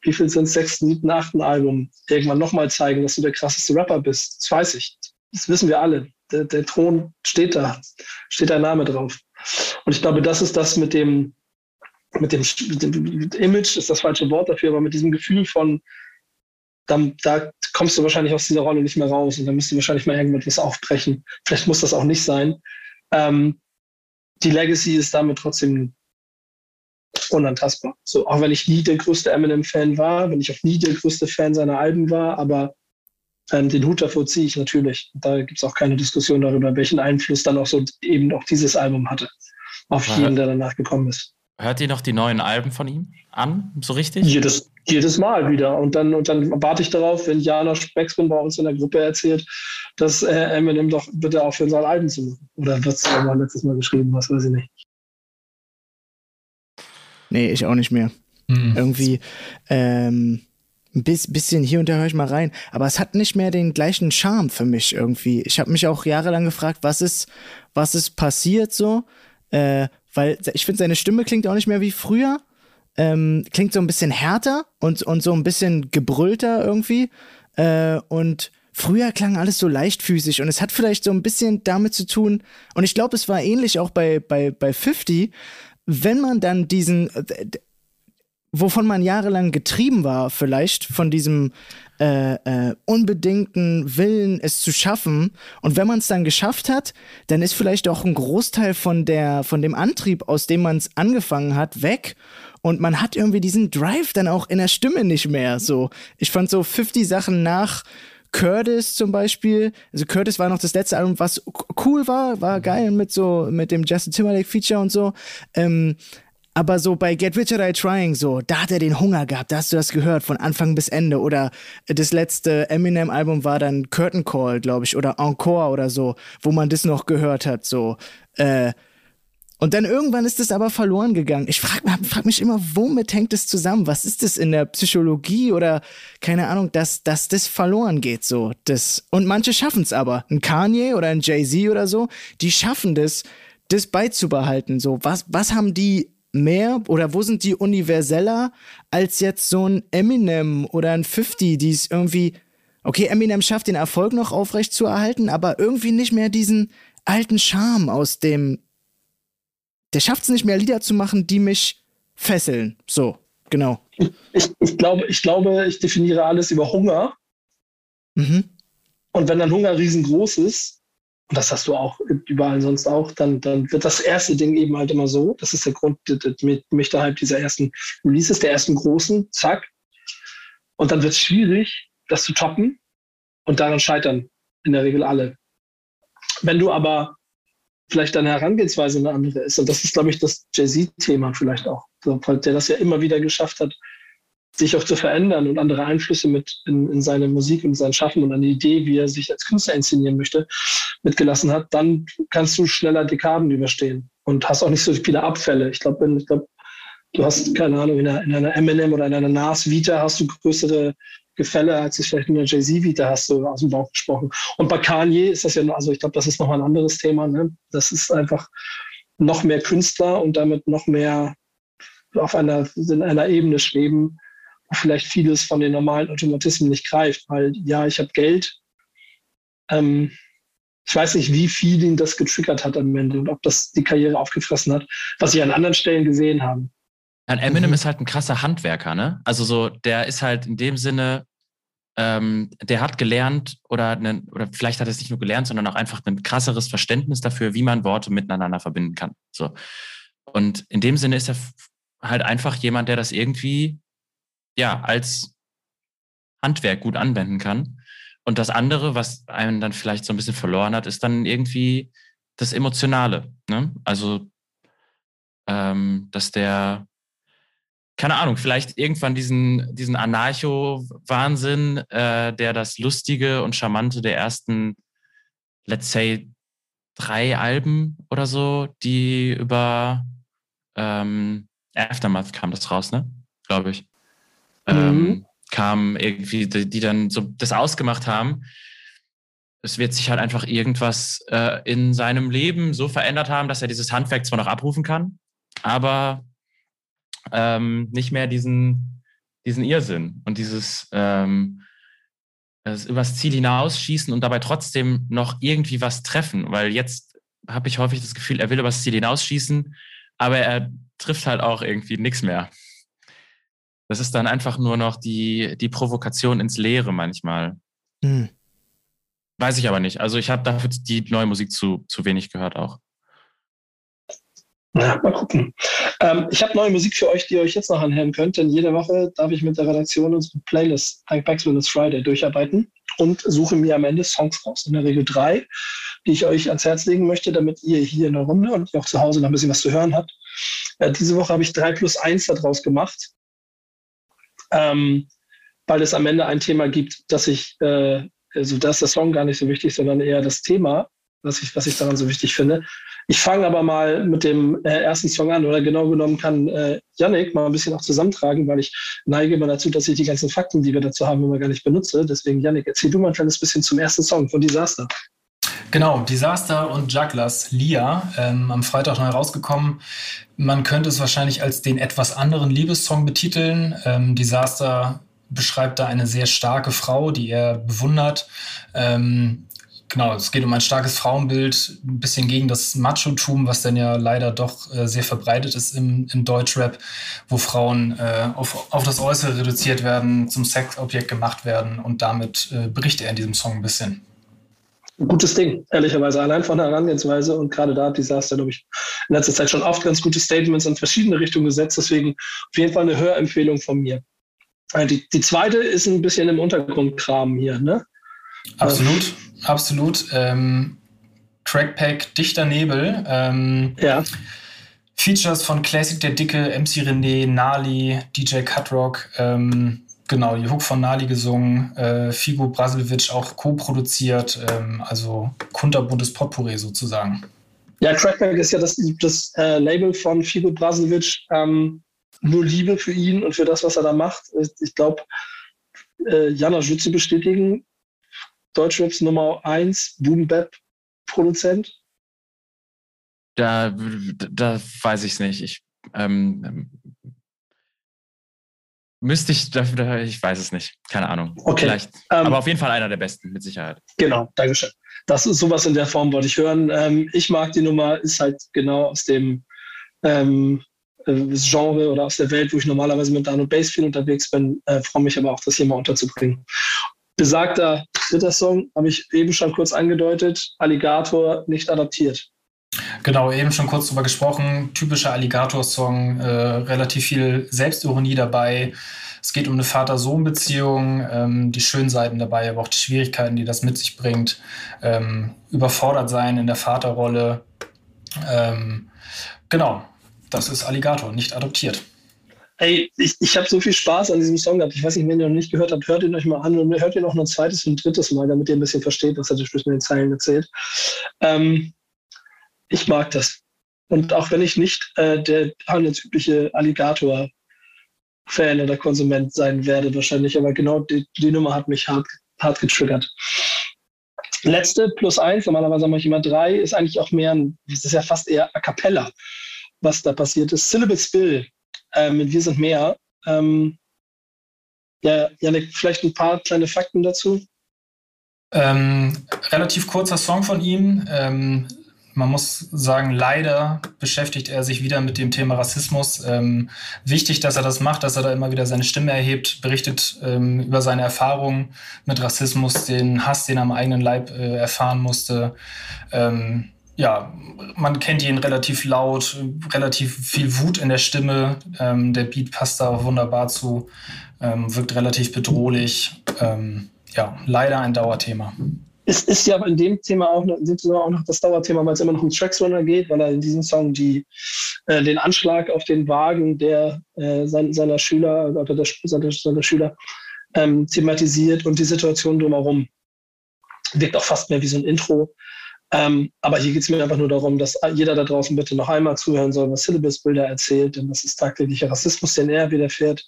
wie viel sind es, sechsten, siebten, achten Album, irgendwann nochmal zeigen, dass du der krasseste Rapper bist. Das weiß ich. Das wissen wir alle. Der, der Thron steht da, steht dein Name drauf. Und ich glaube, das ist das mit dem, mit dem, mit dem Image, ist das falsche Wort dafür, aber mit diesem Gefühl von, dann, da kommst du wahrscheinlich aus dieser Rolle nicht mehr raus und dann müsst du wahrscheinlich mal irgendwas aufbrechen. Vielleicht muss das auch nicht sein. Ähm, die Legacy ist damit trotzdem unantastbar. So, auch wenn ich nie der größte Eminem-Fan war, wenn ich auch nie der größte Fan seiner Alben war, aber ähm, den Hut davor ziehe ich natürlich. Da gibt es auch keine Diskussion darüber, welchen Einfluss dann auch so eben auch dieses Album hatte auf jeden, der danach gekommen ist. Hört ihr noch die neuen Alben von ihm an, so richtig? Jedes, jedes Mal wieder. Und dann, und dann warte ich darauf, wenn Janosch Beckspin bei uns in der Gruppe erzählt, dass äh, Eminem doch bitte aufhören soll, Alben zu machen. Oder wird es mal letztes Mal geschrieben, was weiß ich nicht. Nee, ich auch nicht mehr. Mhm. Irgendwie ähm, ein bisschen hier und da höre ich mal rein. Aber es hat nicht mehr den gleichen Charme für mich irgendwie. Ich habe mich auch jahrelang gefragt, was ist, was ist passiert so. Äh, weil ich finde, seine Stimme klingt auch nicht mehr wie früher. Ähm, klingt so ein bisschen härter und, und so ein bisschen gebrüllter irgendwie. Äh, und früher klang alles so leichtfüßig und es hat vielleicht so ein bisschen damit zu tun, und ich glaube, es war ähnlich auch bei, bei, bei 50, wenn man dann diesen, äh, wovon man jahrelang getrieben war, vielleicht von diesem äh, äh, unbedingten Willen, es zu schaffen. Und wenn man es dann geschafft hat, dann ist vielleicht auch ein Großteil von der, von dem Antrieb, aus dem man es angefangen hat, weg. Und man hat irgendwie diesen Drive dann auch in der Stimme nicht mehr. So, ich fand so 50 Sachen nach Curtis zum Beispiel. Also Curtis war noch das letzte Album, was cool war, war geil mit so, mit dem Justin Timberlake Feature und so. Ähm, aber so bei Get Rich or Die Trying, so, da hat er den Hunger gehabt, da hast du das gehört, von Anfang bis Ende. Oder das letzte Eminem-Album war dann Curtain Call, glaube ich, oder Encore oder so, wo man das noch gehört hat, so. Äh, und dann irgendwann ist es aber verloren gegangen. Ich frage frag mich immer, womit hängt es zusammen? Was ist das in der Psychologie oder keine Ahnung, dass, dass das verloren geht so. Das, und manche schaffen es aber. Ein Kanye oder ein Jay-Z oder so, die schaffen das, das beizubehalten. So, was, was haben die mehr oder wo sind die universeller als jetzt so ein Eminem oder ein 50, die es irgendwie, okay, Eminem schafft den Erfolg noch aufrecht zu erhalten, aber irgendwie nicht mehr diesen alten Charme aus dem, der schafft es nicht mehr Lieder zu machen, die mich fesseln. So, genau. Ich, ich, glaube, ich glaube, ich definiere alles über Hunger. Mhm. Und wenn dann Hunger riesengroß ist, und das hast du auch überall sonst auch, dann, dann wird das erste Ding eben halt immer so. Das ist der Grund mit, mit halt dieser ersten Releases, der ersten großen, zack. Und dann wird es schwierig, das zu toppen. Und daran scheitern in der Regel alle. Wenn du aber vielleicht deine Herangehensweise eine andere ist, und das ist, glaube ich, das Jay-Z-Thema vielleicht auch, der das ja immer wieder geschafft hat, sich auch zu verändern und andere Einflüsse mit in, in seine Musik und sein Schaffen und eine Idee, wie er sich als Künstler inszenieren möchte, mitgelassen hat, dann kannst du schneller Dekaden überstehen und hast auch nicht so viele Abfälle. Ich glaube, ich glaub, du hast, keine Ahnung, in einer, in einer Eminem oder in einer Nas Vita hast du größere Gefälle, als es vielleicht in der Jay-Z Vita hast du aus dem Bauch gesprochen. Und bei Kanye ist das ja, also ich glaube, das ist nochmal ein anderes Thema. Ne? Das ist einfach noch mehr Künstler und damit noch mehr auf einer, in einer Ebene schweben, wo vielleicht vieles von den normalen Automatismen nicht greift, weil ja, ich habe Geld. Ähm, ich weiß nicht, wie viel ihn das getriggert hat am Ende und ob das die Karriere aufgefressen hat, was sie an anderen Stellen gesehen haben. An Eminem mhm. ist halt ein krasser Handwerker, ne? Also so, der ist halt in dem Sinne, ähm, der hat gelernt oder, ne, oder vielleicht hat er es nicht nur gelernt, sondern auch einfach ein krasseres Verständnis dafür, wie man Worte miteinander verbinden kann. So. Und in dem Sinne ist er halt einfach jemand, der das irgendwie ja, als Handwerk gut anwenden kann. Und das andere, was einen dann vielleicht so ein bisschen verloren hat, ist dann irgendwie das Emotionale. Ne? Also, ähm, dass der, keine Ahnung, vielleicht irgendwann diesen, diesen Anarcho-Wahnsinn, äh, der das Lustige und Charmante der ersten, let's say, drei Alben oder so, die über ähm, Aftermath kam das raus, ne? Glaube ich ähm, mhm. kamen, irgendwie, die, die, dann so das ausgemacht haben. Es wird sich halt einfach irgendwas äh, in seinem Leben so verändert haben, dass er dieses Handwerk zwar noch abrufen kann, aber ähm, nicht mehr diesen, diesen Irrsinn und dieses ähm, das übers Ziel hinausschießen und dabei trotzdem noch irgendwie was treffen. Weil jetzt habe ich häufig das Gefühl, er will übers Ziel hinausschießen, aber er trifft halt auch irgendwie nichts mehr. Das ist dann einfach nur noch die, die Provokation ins Leere manchmal. Hm. Weiß ich aber nicht. Also ich habe dafür die neue Musik zu, zu wenig gehört auch. Na, mal gucken. Ähm, ich habe neue Musik für euch, die ihr euch jetzt noch anhören könnt, denn jede Woche darf ich mit der Redaktion unsere Playlist Hank Backswill's Friday durcharbeiten und suche mir am Ende Songs raus. In der Regel drei, die ich euch ans Herz legen möchte, damit ihr hier in der Runde und auch zu Hause noch ein bisschen was zu hören habt. Äh, diese Woche habe ich drei plus eins daraus gemacht, ähm, weil es am Ende ein Thema gibt, das ich, äh, also da ist der Song gar nicht so wichtig, sondern eher das Thema, was ich, was ich daran so wichtig finde. Ich fange aber mal mit dem äh, ersten Song an oder genau genommen kann äh, Yannick mal ein bisschen auch zusammentragen, weil ich neige immer dazu, dass ich die ganzen Fakten, die wir dazu haben, immer gar nicht benutze. Deswegen Yannick, erzähl du mal ein kleines bisschen zum ersten Song von Disaster. Genau, Disaster und Jugglers, Lia, ähm, am Freitag neu rausgekommen. Man könnte es wahrscheinlich als den etwas anderen Liebessong betiteln. Ähm, Disaster beschreibt da eine sehr starke Frau, die er bewundert. Ähm, Genau, es geht um ein starkes Frauenbild, ein bisschen gegen das Machotum, was dann ja leider doch äh, sehr verbreitet ist im, im Deutschrap, wo Frauen äh, auf, auf das Äußere reduziert werden, zum Sexobjekt gemacht werden und damit äh, berichtet er in diesem Song ein bisschen. Gutes Ding, ehrlicherweise, allein von der Herangehensweise und gerade da hat Disaster, glaube ich, in letzter Zeit schon oft ganz gute Statements in verschiedene Richtungen gesetzt, deswegen auf jeden Fall eine Hörempfehlung von mir. Äh, die, die zweite ist ein bisschen im Untergrundkram hier, ne? Absolut absolut. Ähm, Trackpack Dichter Nebel. Ähm, ja. Features von Classic der Dicke, MC René, Nali, DJ Cutrock. Ähm, genau, die Hook von Nali gesungen. Äh, Figo Brasilewitsch auch co-produziert. Ähm, also kunterbuntes Potpourri sozusagen. Ja, Trackback ist ja das, das äh, Label von Figo Brasilewitsch. Ähm, nur Liebe für ihn und für das, was er da macht. Ich glaube, äh, Jana Schütze bestätigen, Deutschraps Nummer 1 Boom-Bap-Produzent? Da, da weiß ich es nicht. Ich ähm, müsste ich, da, ich weiß es nicht. Keine Ahnung. Okay. Vielleicht. Ähm, aber auf jeden Fall einer der besten, mit Sicherheit. Genau, Dankeschön. Das ist sowas in der Form, wollte ich hören. Ähm, ich mag die Nummer, ist halt genau aus dem ähm, äh, Genre oder aus der Welt, wo ich normalerweise mit Dano Bass viel unterwegs bin. Äh, freue mich aber auch, das hier mal unterzubringen. Besagter dritter Song, habe ich eben schon kurz angedeutet, Alligator nicht adaptiert. Genau, eben schon kurz drüber gesprochen. Typischer Alligator-Song, äh, relativ viel Selbstironie dabei. Es geht um eine Vater-Sohn-Beziehung, ähm, die schönen Seiten dabei, aber auch die Schwierigkeiten, die das mit sich bringt. Ähm, überfordert sein in der Vaterrolle. Ähm, genau, das ist Alligator, nicht adoptiert. Ey, ich, ich habe so viel Spaß an diesem Song gehabt. Ich weiß nicht, wenn ihr noch nicht gehört habt, hört ihn euch mal an und hört auch noch ein zweites und ein drittes Mal, damit ihr ein bisschen versteht, was er mit den Zeilen erzählt. Ähm, ich mag das. Und auch wenn ich nicht äh, der handelsübliche Alligator-Fan oder Konsument sein werde, wahrscheinlich, aber genau die, die Nummer hat mich hart, hart getriggert. Letzte plus eins, normalerweise mache ich immer drei, ist eigentlich auch mehr ein, das ist ja fast eher a cappella, was da passiert ist. Syllable Spill mit Wir sind mehr. Ähm, ja, Janik, vielleicht ein paar kleine Fakten dazu. Ähm, relativ kurzer Song von ihm. Ähm, man muss sagen, leider beschäftigt er sich wieder mit dem Thema Rassismus. Ähm, wichtig, dass er das macht, dass er da immer wieder seine Stimme erhebt, berichtet ähm, über seine Erfahrungen mit Rassismus, den Hass, den er am eigenen Leib äh, erfahren musste. Ähm, ja, man kennt ihn relativ laut, relativ viel Wut in der Stimme. Ähm, der Beat passt da wunderbar zu, ähm, wirkt relativ bedrohlich. Ähm, ja, leider ein Dauerthema. Es ist ja in dem Thema auch, noch, auch noch das Dauerthema, weil es immer noch um Tracksrunner geht, weil er in diesem Song die, äh, den Anschlag auf den Wagen der, äh, sein, seiner Schüler oder der, seiner, seiner Schüler ähm, thematisiert und die Situation drumherum. Wirkt auch fast mehr wie so ein Intro. Ähm, aber hier geht es mir einfach nur darum, dass jeder da draußen bitte noch einmal zuhören soll, was Syllabus Bilder erzählt, denn das ist tagtäglicher Rassismus, den er widerfährt,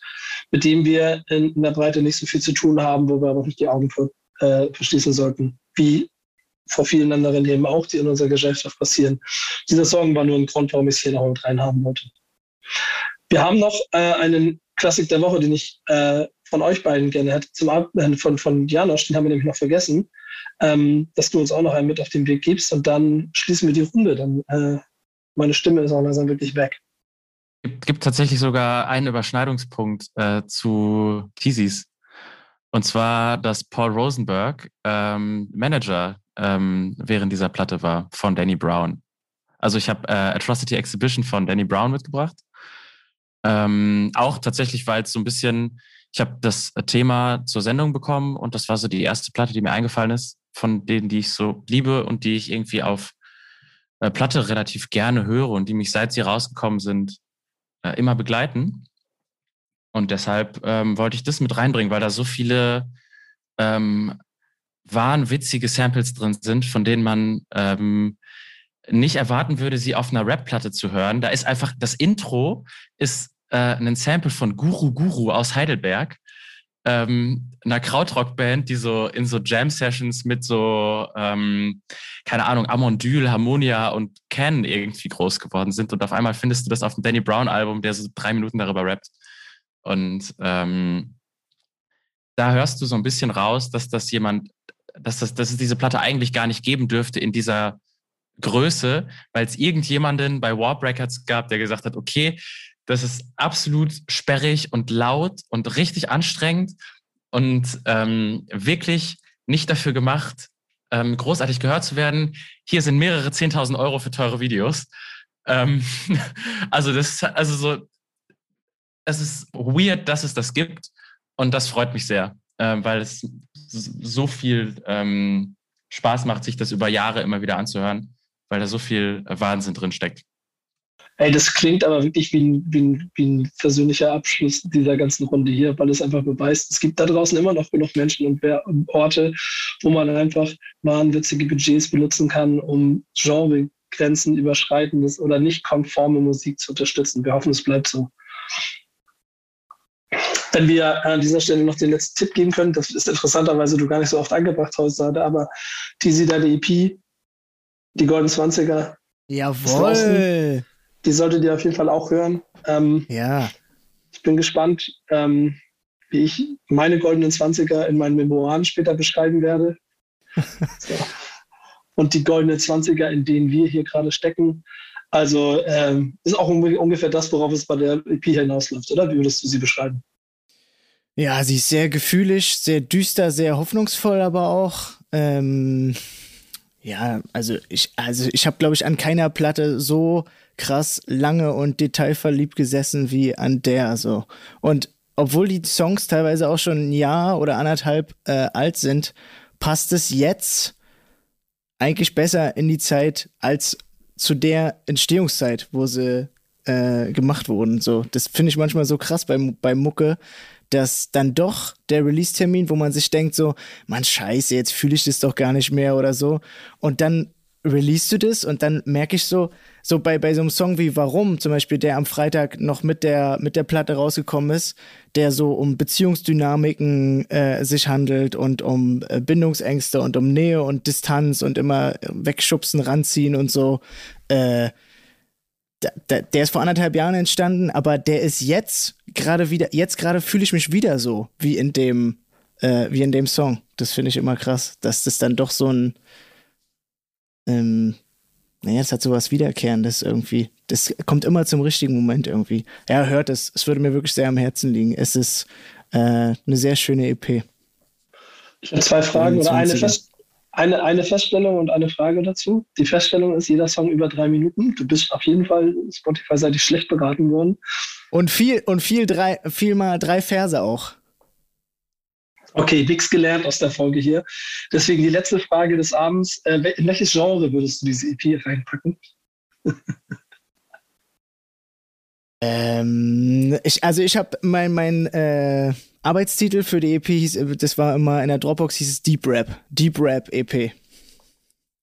mit dem wir in, in, der Breite nicht so viel zu tun haben, wo wir aber nicht die Augen vor, äh, verschließen sollten, wie vor vielen anderen Themen auch, die in unserer Gesellschaft passieren. Dieser Song war nur ein Grund, warum ich es hier noch mit reinhaben wollte. Wir haben noch äh, einen Klassik der Woche, den ich äh, von euch beiden gerne hätte, zum Ab äh, von, von Janosch, den haben wir nämlich noch vergessen, ähm, dass du uns auch noch einen mit auf den Weg gibst und dann schließen wir die Runde. Dann äh, meine Stimme ist auch langsam wirklich weg. gibt, gibt tatsächlich sogar einen Überschneidungspunkt äh, zu Teasies. Und zwar, dass Paul Rosenberg ähm, Manager ähm, während dieser Platte war von Danny Brown. Also ich habe äh, Atrocity Exhibition von Danny Brown mitgebracht. Ähm, auch tatsächlich, weil es so ein bisschen, ich habe das Thema zur Sendung bekommen und das war so die erste Platte, die mir eingefallen ist, von denen, die ich so liebe und die ich irgendwie auf äh, Platte relativ gerne höre und die mich seit sie rausgekommen sind äh, immer begleiten. Und deshalb ähm, wollte ich das mit reinbringen, weil da so viele ähm, wahnwitzige Samples drin sind, von denen man ähm, nicht erwarten würde, sie auf einer Rap-Platte zu hören. Da ist einfach, das Intro ist äh, ein Sample von Guru Guru aus Heidelberg, ähm, einer Krautrock-Band, die so in so Jam-Sessions mit so, ähm, keine Ahnung, Amondyl, Harmonia und Ken irgendwie groß geworden sind. Und auf einmal findest du das auf dem Danny Brown-Album, der so drei Minuten darüber rappt. Und ähm, da hörst du so ein bisschen raus, dass das jemand, dass, das, dass es diese Platte eigentlich gar nicht geben dürfte in dieser Größe, weil es irgendjemanden bei Warp Records gab, der gesagt hat, okay, das ist absolut sperrig und laut und richtig anstrengend und ähm, wirklich nicht dafür gemacht, ähm, großartig gehört zu werden. Hier sind mehrere 10.000 Euro für teure Videos. Ähm, [LAUGHS] also das, also so, es ist weird, dass es das gibt und das freut mich sehr, äh, weil es so viel ähm, Spaß macht, sich das über Jahre immer wieder anzuhören weil da so viel Wahnsinn drin steckt. Ey, das klingt aber wirklich wie ein, wie, ein, wie ein persönlicher Abschluss dieser ganzen Runde hier, weil es einfach beweist, es gibt da draußen immer noch genug Menschen und Orte, wo man einfach wahnwitzige Budgets benutzen kann, um Genregrenzen überschreitendes oder nicht konforme Musik zu unterstützen. Wir hoffen, es bleibt so. Wenn wir an dieser Stelle noch den letzten Tipp geben können, das ist interessanterweise du gar nicht so oft angebracht heute, aber TZ Daddy EP die Golden 20er. Jawohl. Die solltet ihr auf jeden Fall auch hören. Ähm, ja. Ich bin gespannt, ähm, wie ich meine goldenen 20er in meinen Memoiren später beschreiben werde. [LAUGHS] so. Und die goldenen 20er, in denen wir hier gerade stecken. Also ähm, ist auch ungefähr das, worauf es bei der EP hinausläuft, oder? Wie würdest du sie beschreiben? Ja, sie ist sehr gefühlig, sehr düster, sehr hoffnungsvoll, aber auch. Ähm, ja, also ich, also ich habe, glaube ich, an keiner Platte so krass lange und detailverliebt gesessen wie an der so. Und obwohl die Songs teilweise auch schon ein Jahr oder anderthalb äh, alt sind, passt es jetzt eigentlich besser in die Zeit als zu der Entstehungszeit, wo sie äh, gemacht wurden. So, das finde ich manchmal so krass bei, bei Mucke, dass dann doch der Release-Termin, wo man sich denkt, so, man scheiße, jetzt fühle ich das doch gar nicht mehr oder so. Und dann release du das und dann merke ich so, so bei, bei so einem Song wie Warum, zum Beispiel, der am Freitag noch mit der, mit der Platte rausgekommen ist, der so um Beziehungsdynamiken äh, sich handelt und um äh, Bindungsängste und um Nähe und Distanz und immer wegschubsen, ranziehen und so. Äh, der, der ist vor anderthalb Jahren entstanden, aber der ist jetzt gerade wieder, jetzt gerade fühle ich mich wieder so, wie in dem, äh, wie in dem Song. Das finde ich immer krass, dass das dann doch so ein, ähm, naja, es hat sowas Wiederkehrendes irgendwie. Das kommt immer zum richtigen Moment irgendwie. Ja, hört es. Es würde mir wirklich sehr am Herzen liegen. Es ist äh, eine sehr schöne EP. Ich habe zwei Fragen oder eine, Fest, eine, eine Feststellung und eine Frage dazu. Die Feststellung ist, jeder Song über drei Minuten. Du bist auf jeden Fall Spotify-seitig schlecht beraten worden. Und viel, und viel, drei, viel mal drei Verse auch. Okay, nichts gelernt aus der Folge hier. Deswegen die letzte Frage des Abends. Äh, in welches Genre würdest du diese EP reinpacken? [LAUGHS] ähm, ich, also ich habe mein, mein äh, Arbeitstitel für die EP hieß, das war immer in der Dropbox hieß es Deep Rap. Deep Rap EP.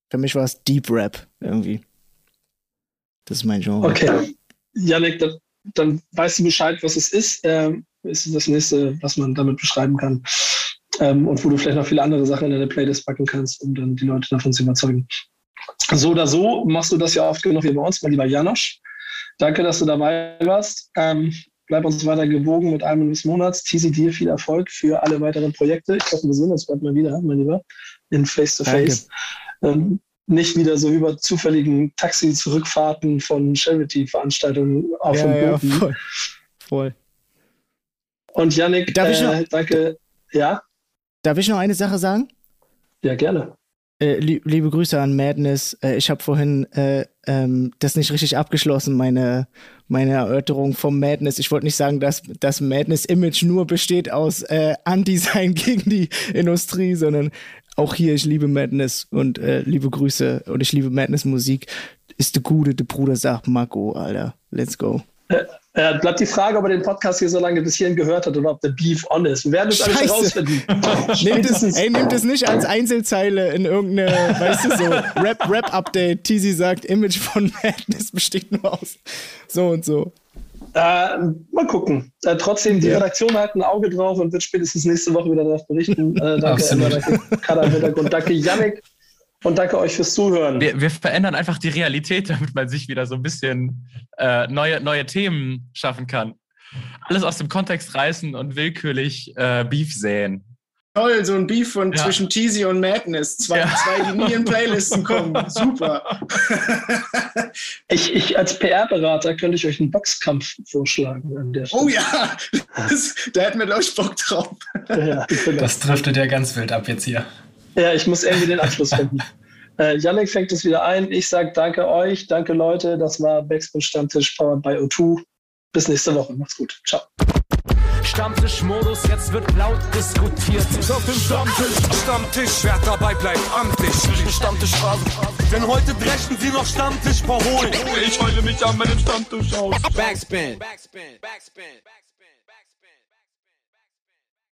Für mich war es Deep Rap irgendwie. Das ist mein Genre. Okay. Janik, dann, dann weißt du Bescheid, was es ist. Ähm, ist das nächste, was man damit beschreiben kann. Ähm, und wo du vielleicht noch viele andere Sachen in deine Playlist packen kannst, um dann die Leute davon zu überzeugen. So oder so machst du das ja oft genug wie bei uns, mein lieber Janosch. Danke, dass du dabei warst. Ähm, Bleib uns weiter gewogen mit einem des Monats. Tisi, dir viel Erfolg für alle weiteren Projekte. Ich hoffe, wir sehen uns bald mal wieder, mein Lieber, in Face-to-Face. -face. Ähm, nicht wieder so über zufälligen Taxi-Zurückfahrten von Charity-Veranstaltungen auf ja, dem Boden. Ja, voll. voll. Und Yannick, äh, danke. Ja? Darf ich noch eine Sache sagen? Ja, gerne. Äh, liebe Grüße an Madness. Äh, ich habe vorhin äh, ähm, das nicht richtig abgeschlossen, meine, meine Erörterung vom Madness. Ich wollte nicht sagen, dass das Madness-Image nur besteht aus äh, Anti-Sein [LAUGHS] gegen die Industrie, sondern auch hier, ich liebe Madness und äh, liebe Grüße und ich liebe Madness-Musik. Ist der Gute, der Bruder sagt Marco, Alter. Let's go. Ja, bleibt die Frage, ob er den Podcast hier so lange bis hierhin gehört hat oder ob der Beef on ist. Wir werden es alles herausfinden. [LAUGHS] nehmt, es, ey, nehmt es nicht als Einzelzeile in irgendeine, weißt du, so Rap-Rap-Update. Teasy sagt, Image von Madness besteht nur aus so und so. Äh, mal gucken. Äh, trotzdem, die ja. Redaktion hat ein Auge drauf und wird spätestens nächste Woche wieder darauf berichten. Äh, danke, Emma, danke Kader im Hintergrund. Danke, Yannick. Und danke euch fürs Zuhören. Wir, wir, verändern einfach die Realität, [LAUGHS] damit man sich wieder so ein bisschen äh, neue, neue Themen schaffen kann. Alles aus dem Kontext reißen und willkürlich äh, Beef säen. Toll, so ein Beef von ja. zwischen Teasy und Madness. Zwei, ja. zwei, die nie in [LAUGHS] Playlisten kommen. Super. ich, ich als PR-Berater könnte ich euch einen Boxkampf vorschlagen an der Stelle. Oh ja, das, da hätten wir, glaube ich, Bock drauf. Ja, das driftet ja ganz wild ab jetzt hier. Ja, ich muss irgendwie den Abschluss finden. [LAUGHS] äh, Yannick fängt es wieder ein. Ich sage danke euch, danke Leute. Das war Backspin Stammtisch powered by O2. Bis nächste Woche. Macht's gut. Ciao. Stammtischmodus, jetzt wird laut diskutiert. Auf dem Stammtisch, Stammtisch, wer dabei bleibt, amtlich. Stammtischphase. Denn heute brechen sie noch Stammtisch verholen. Ich heule mich an meinem Stammtisch aus. Backspin. Backspin. Backspin. Backspin.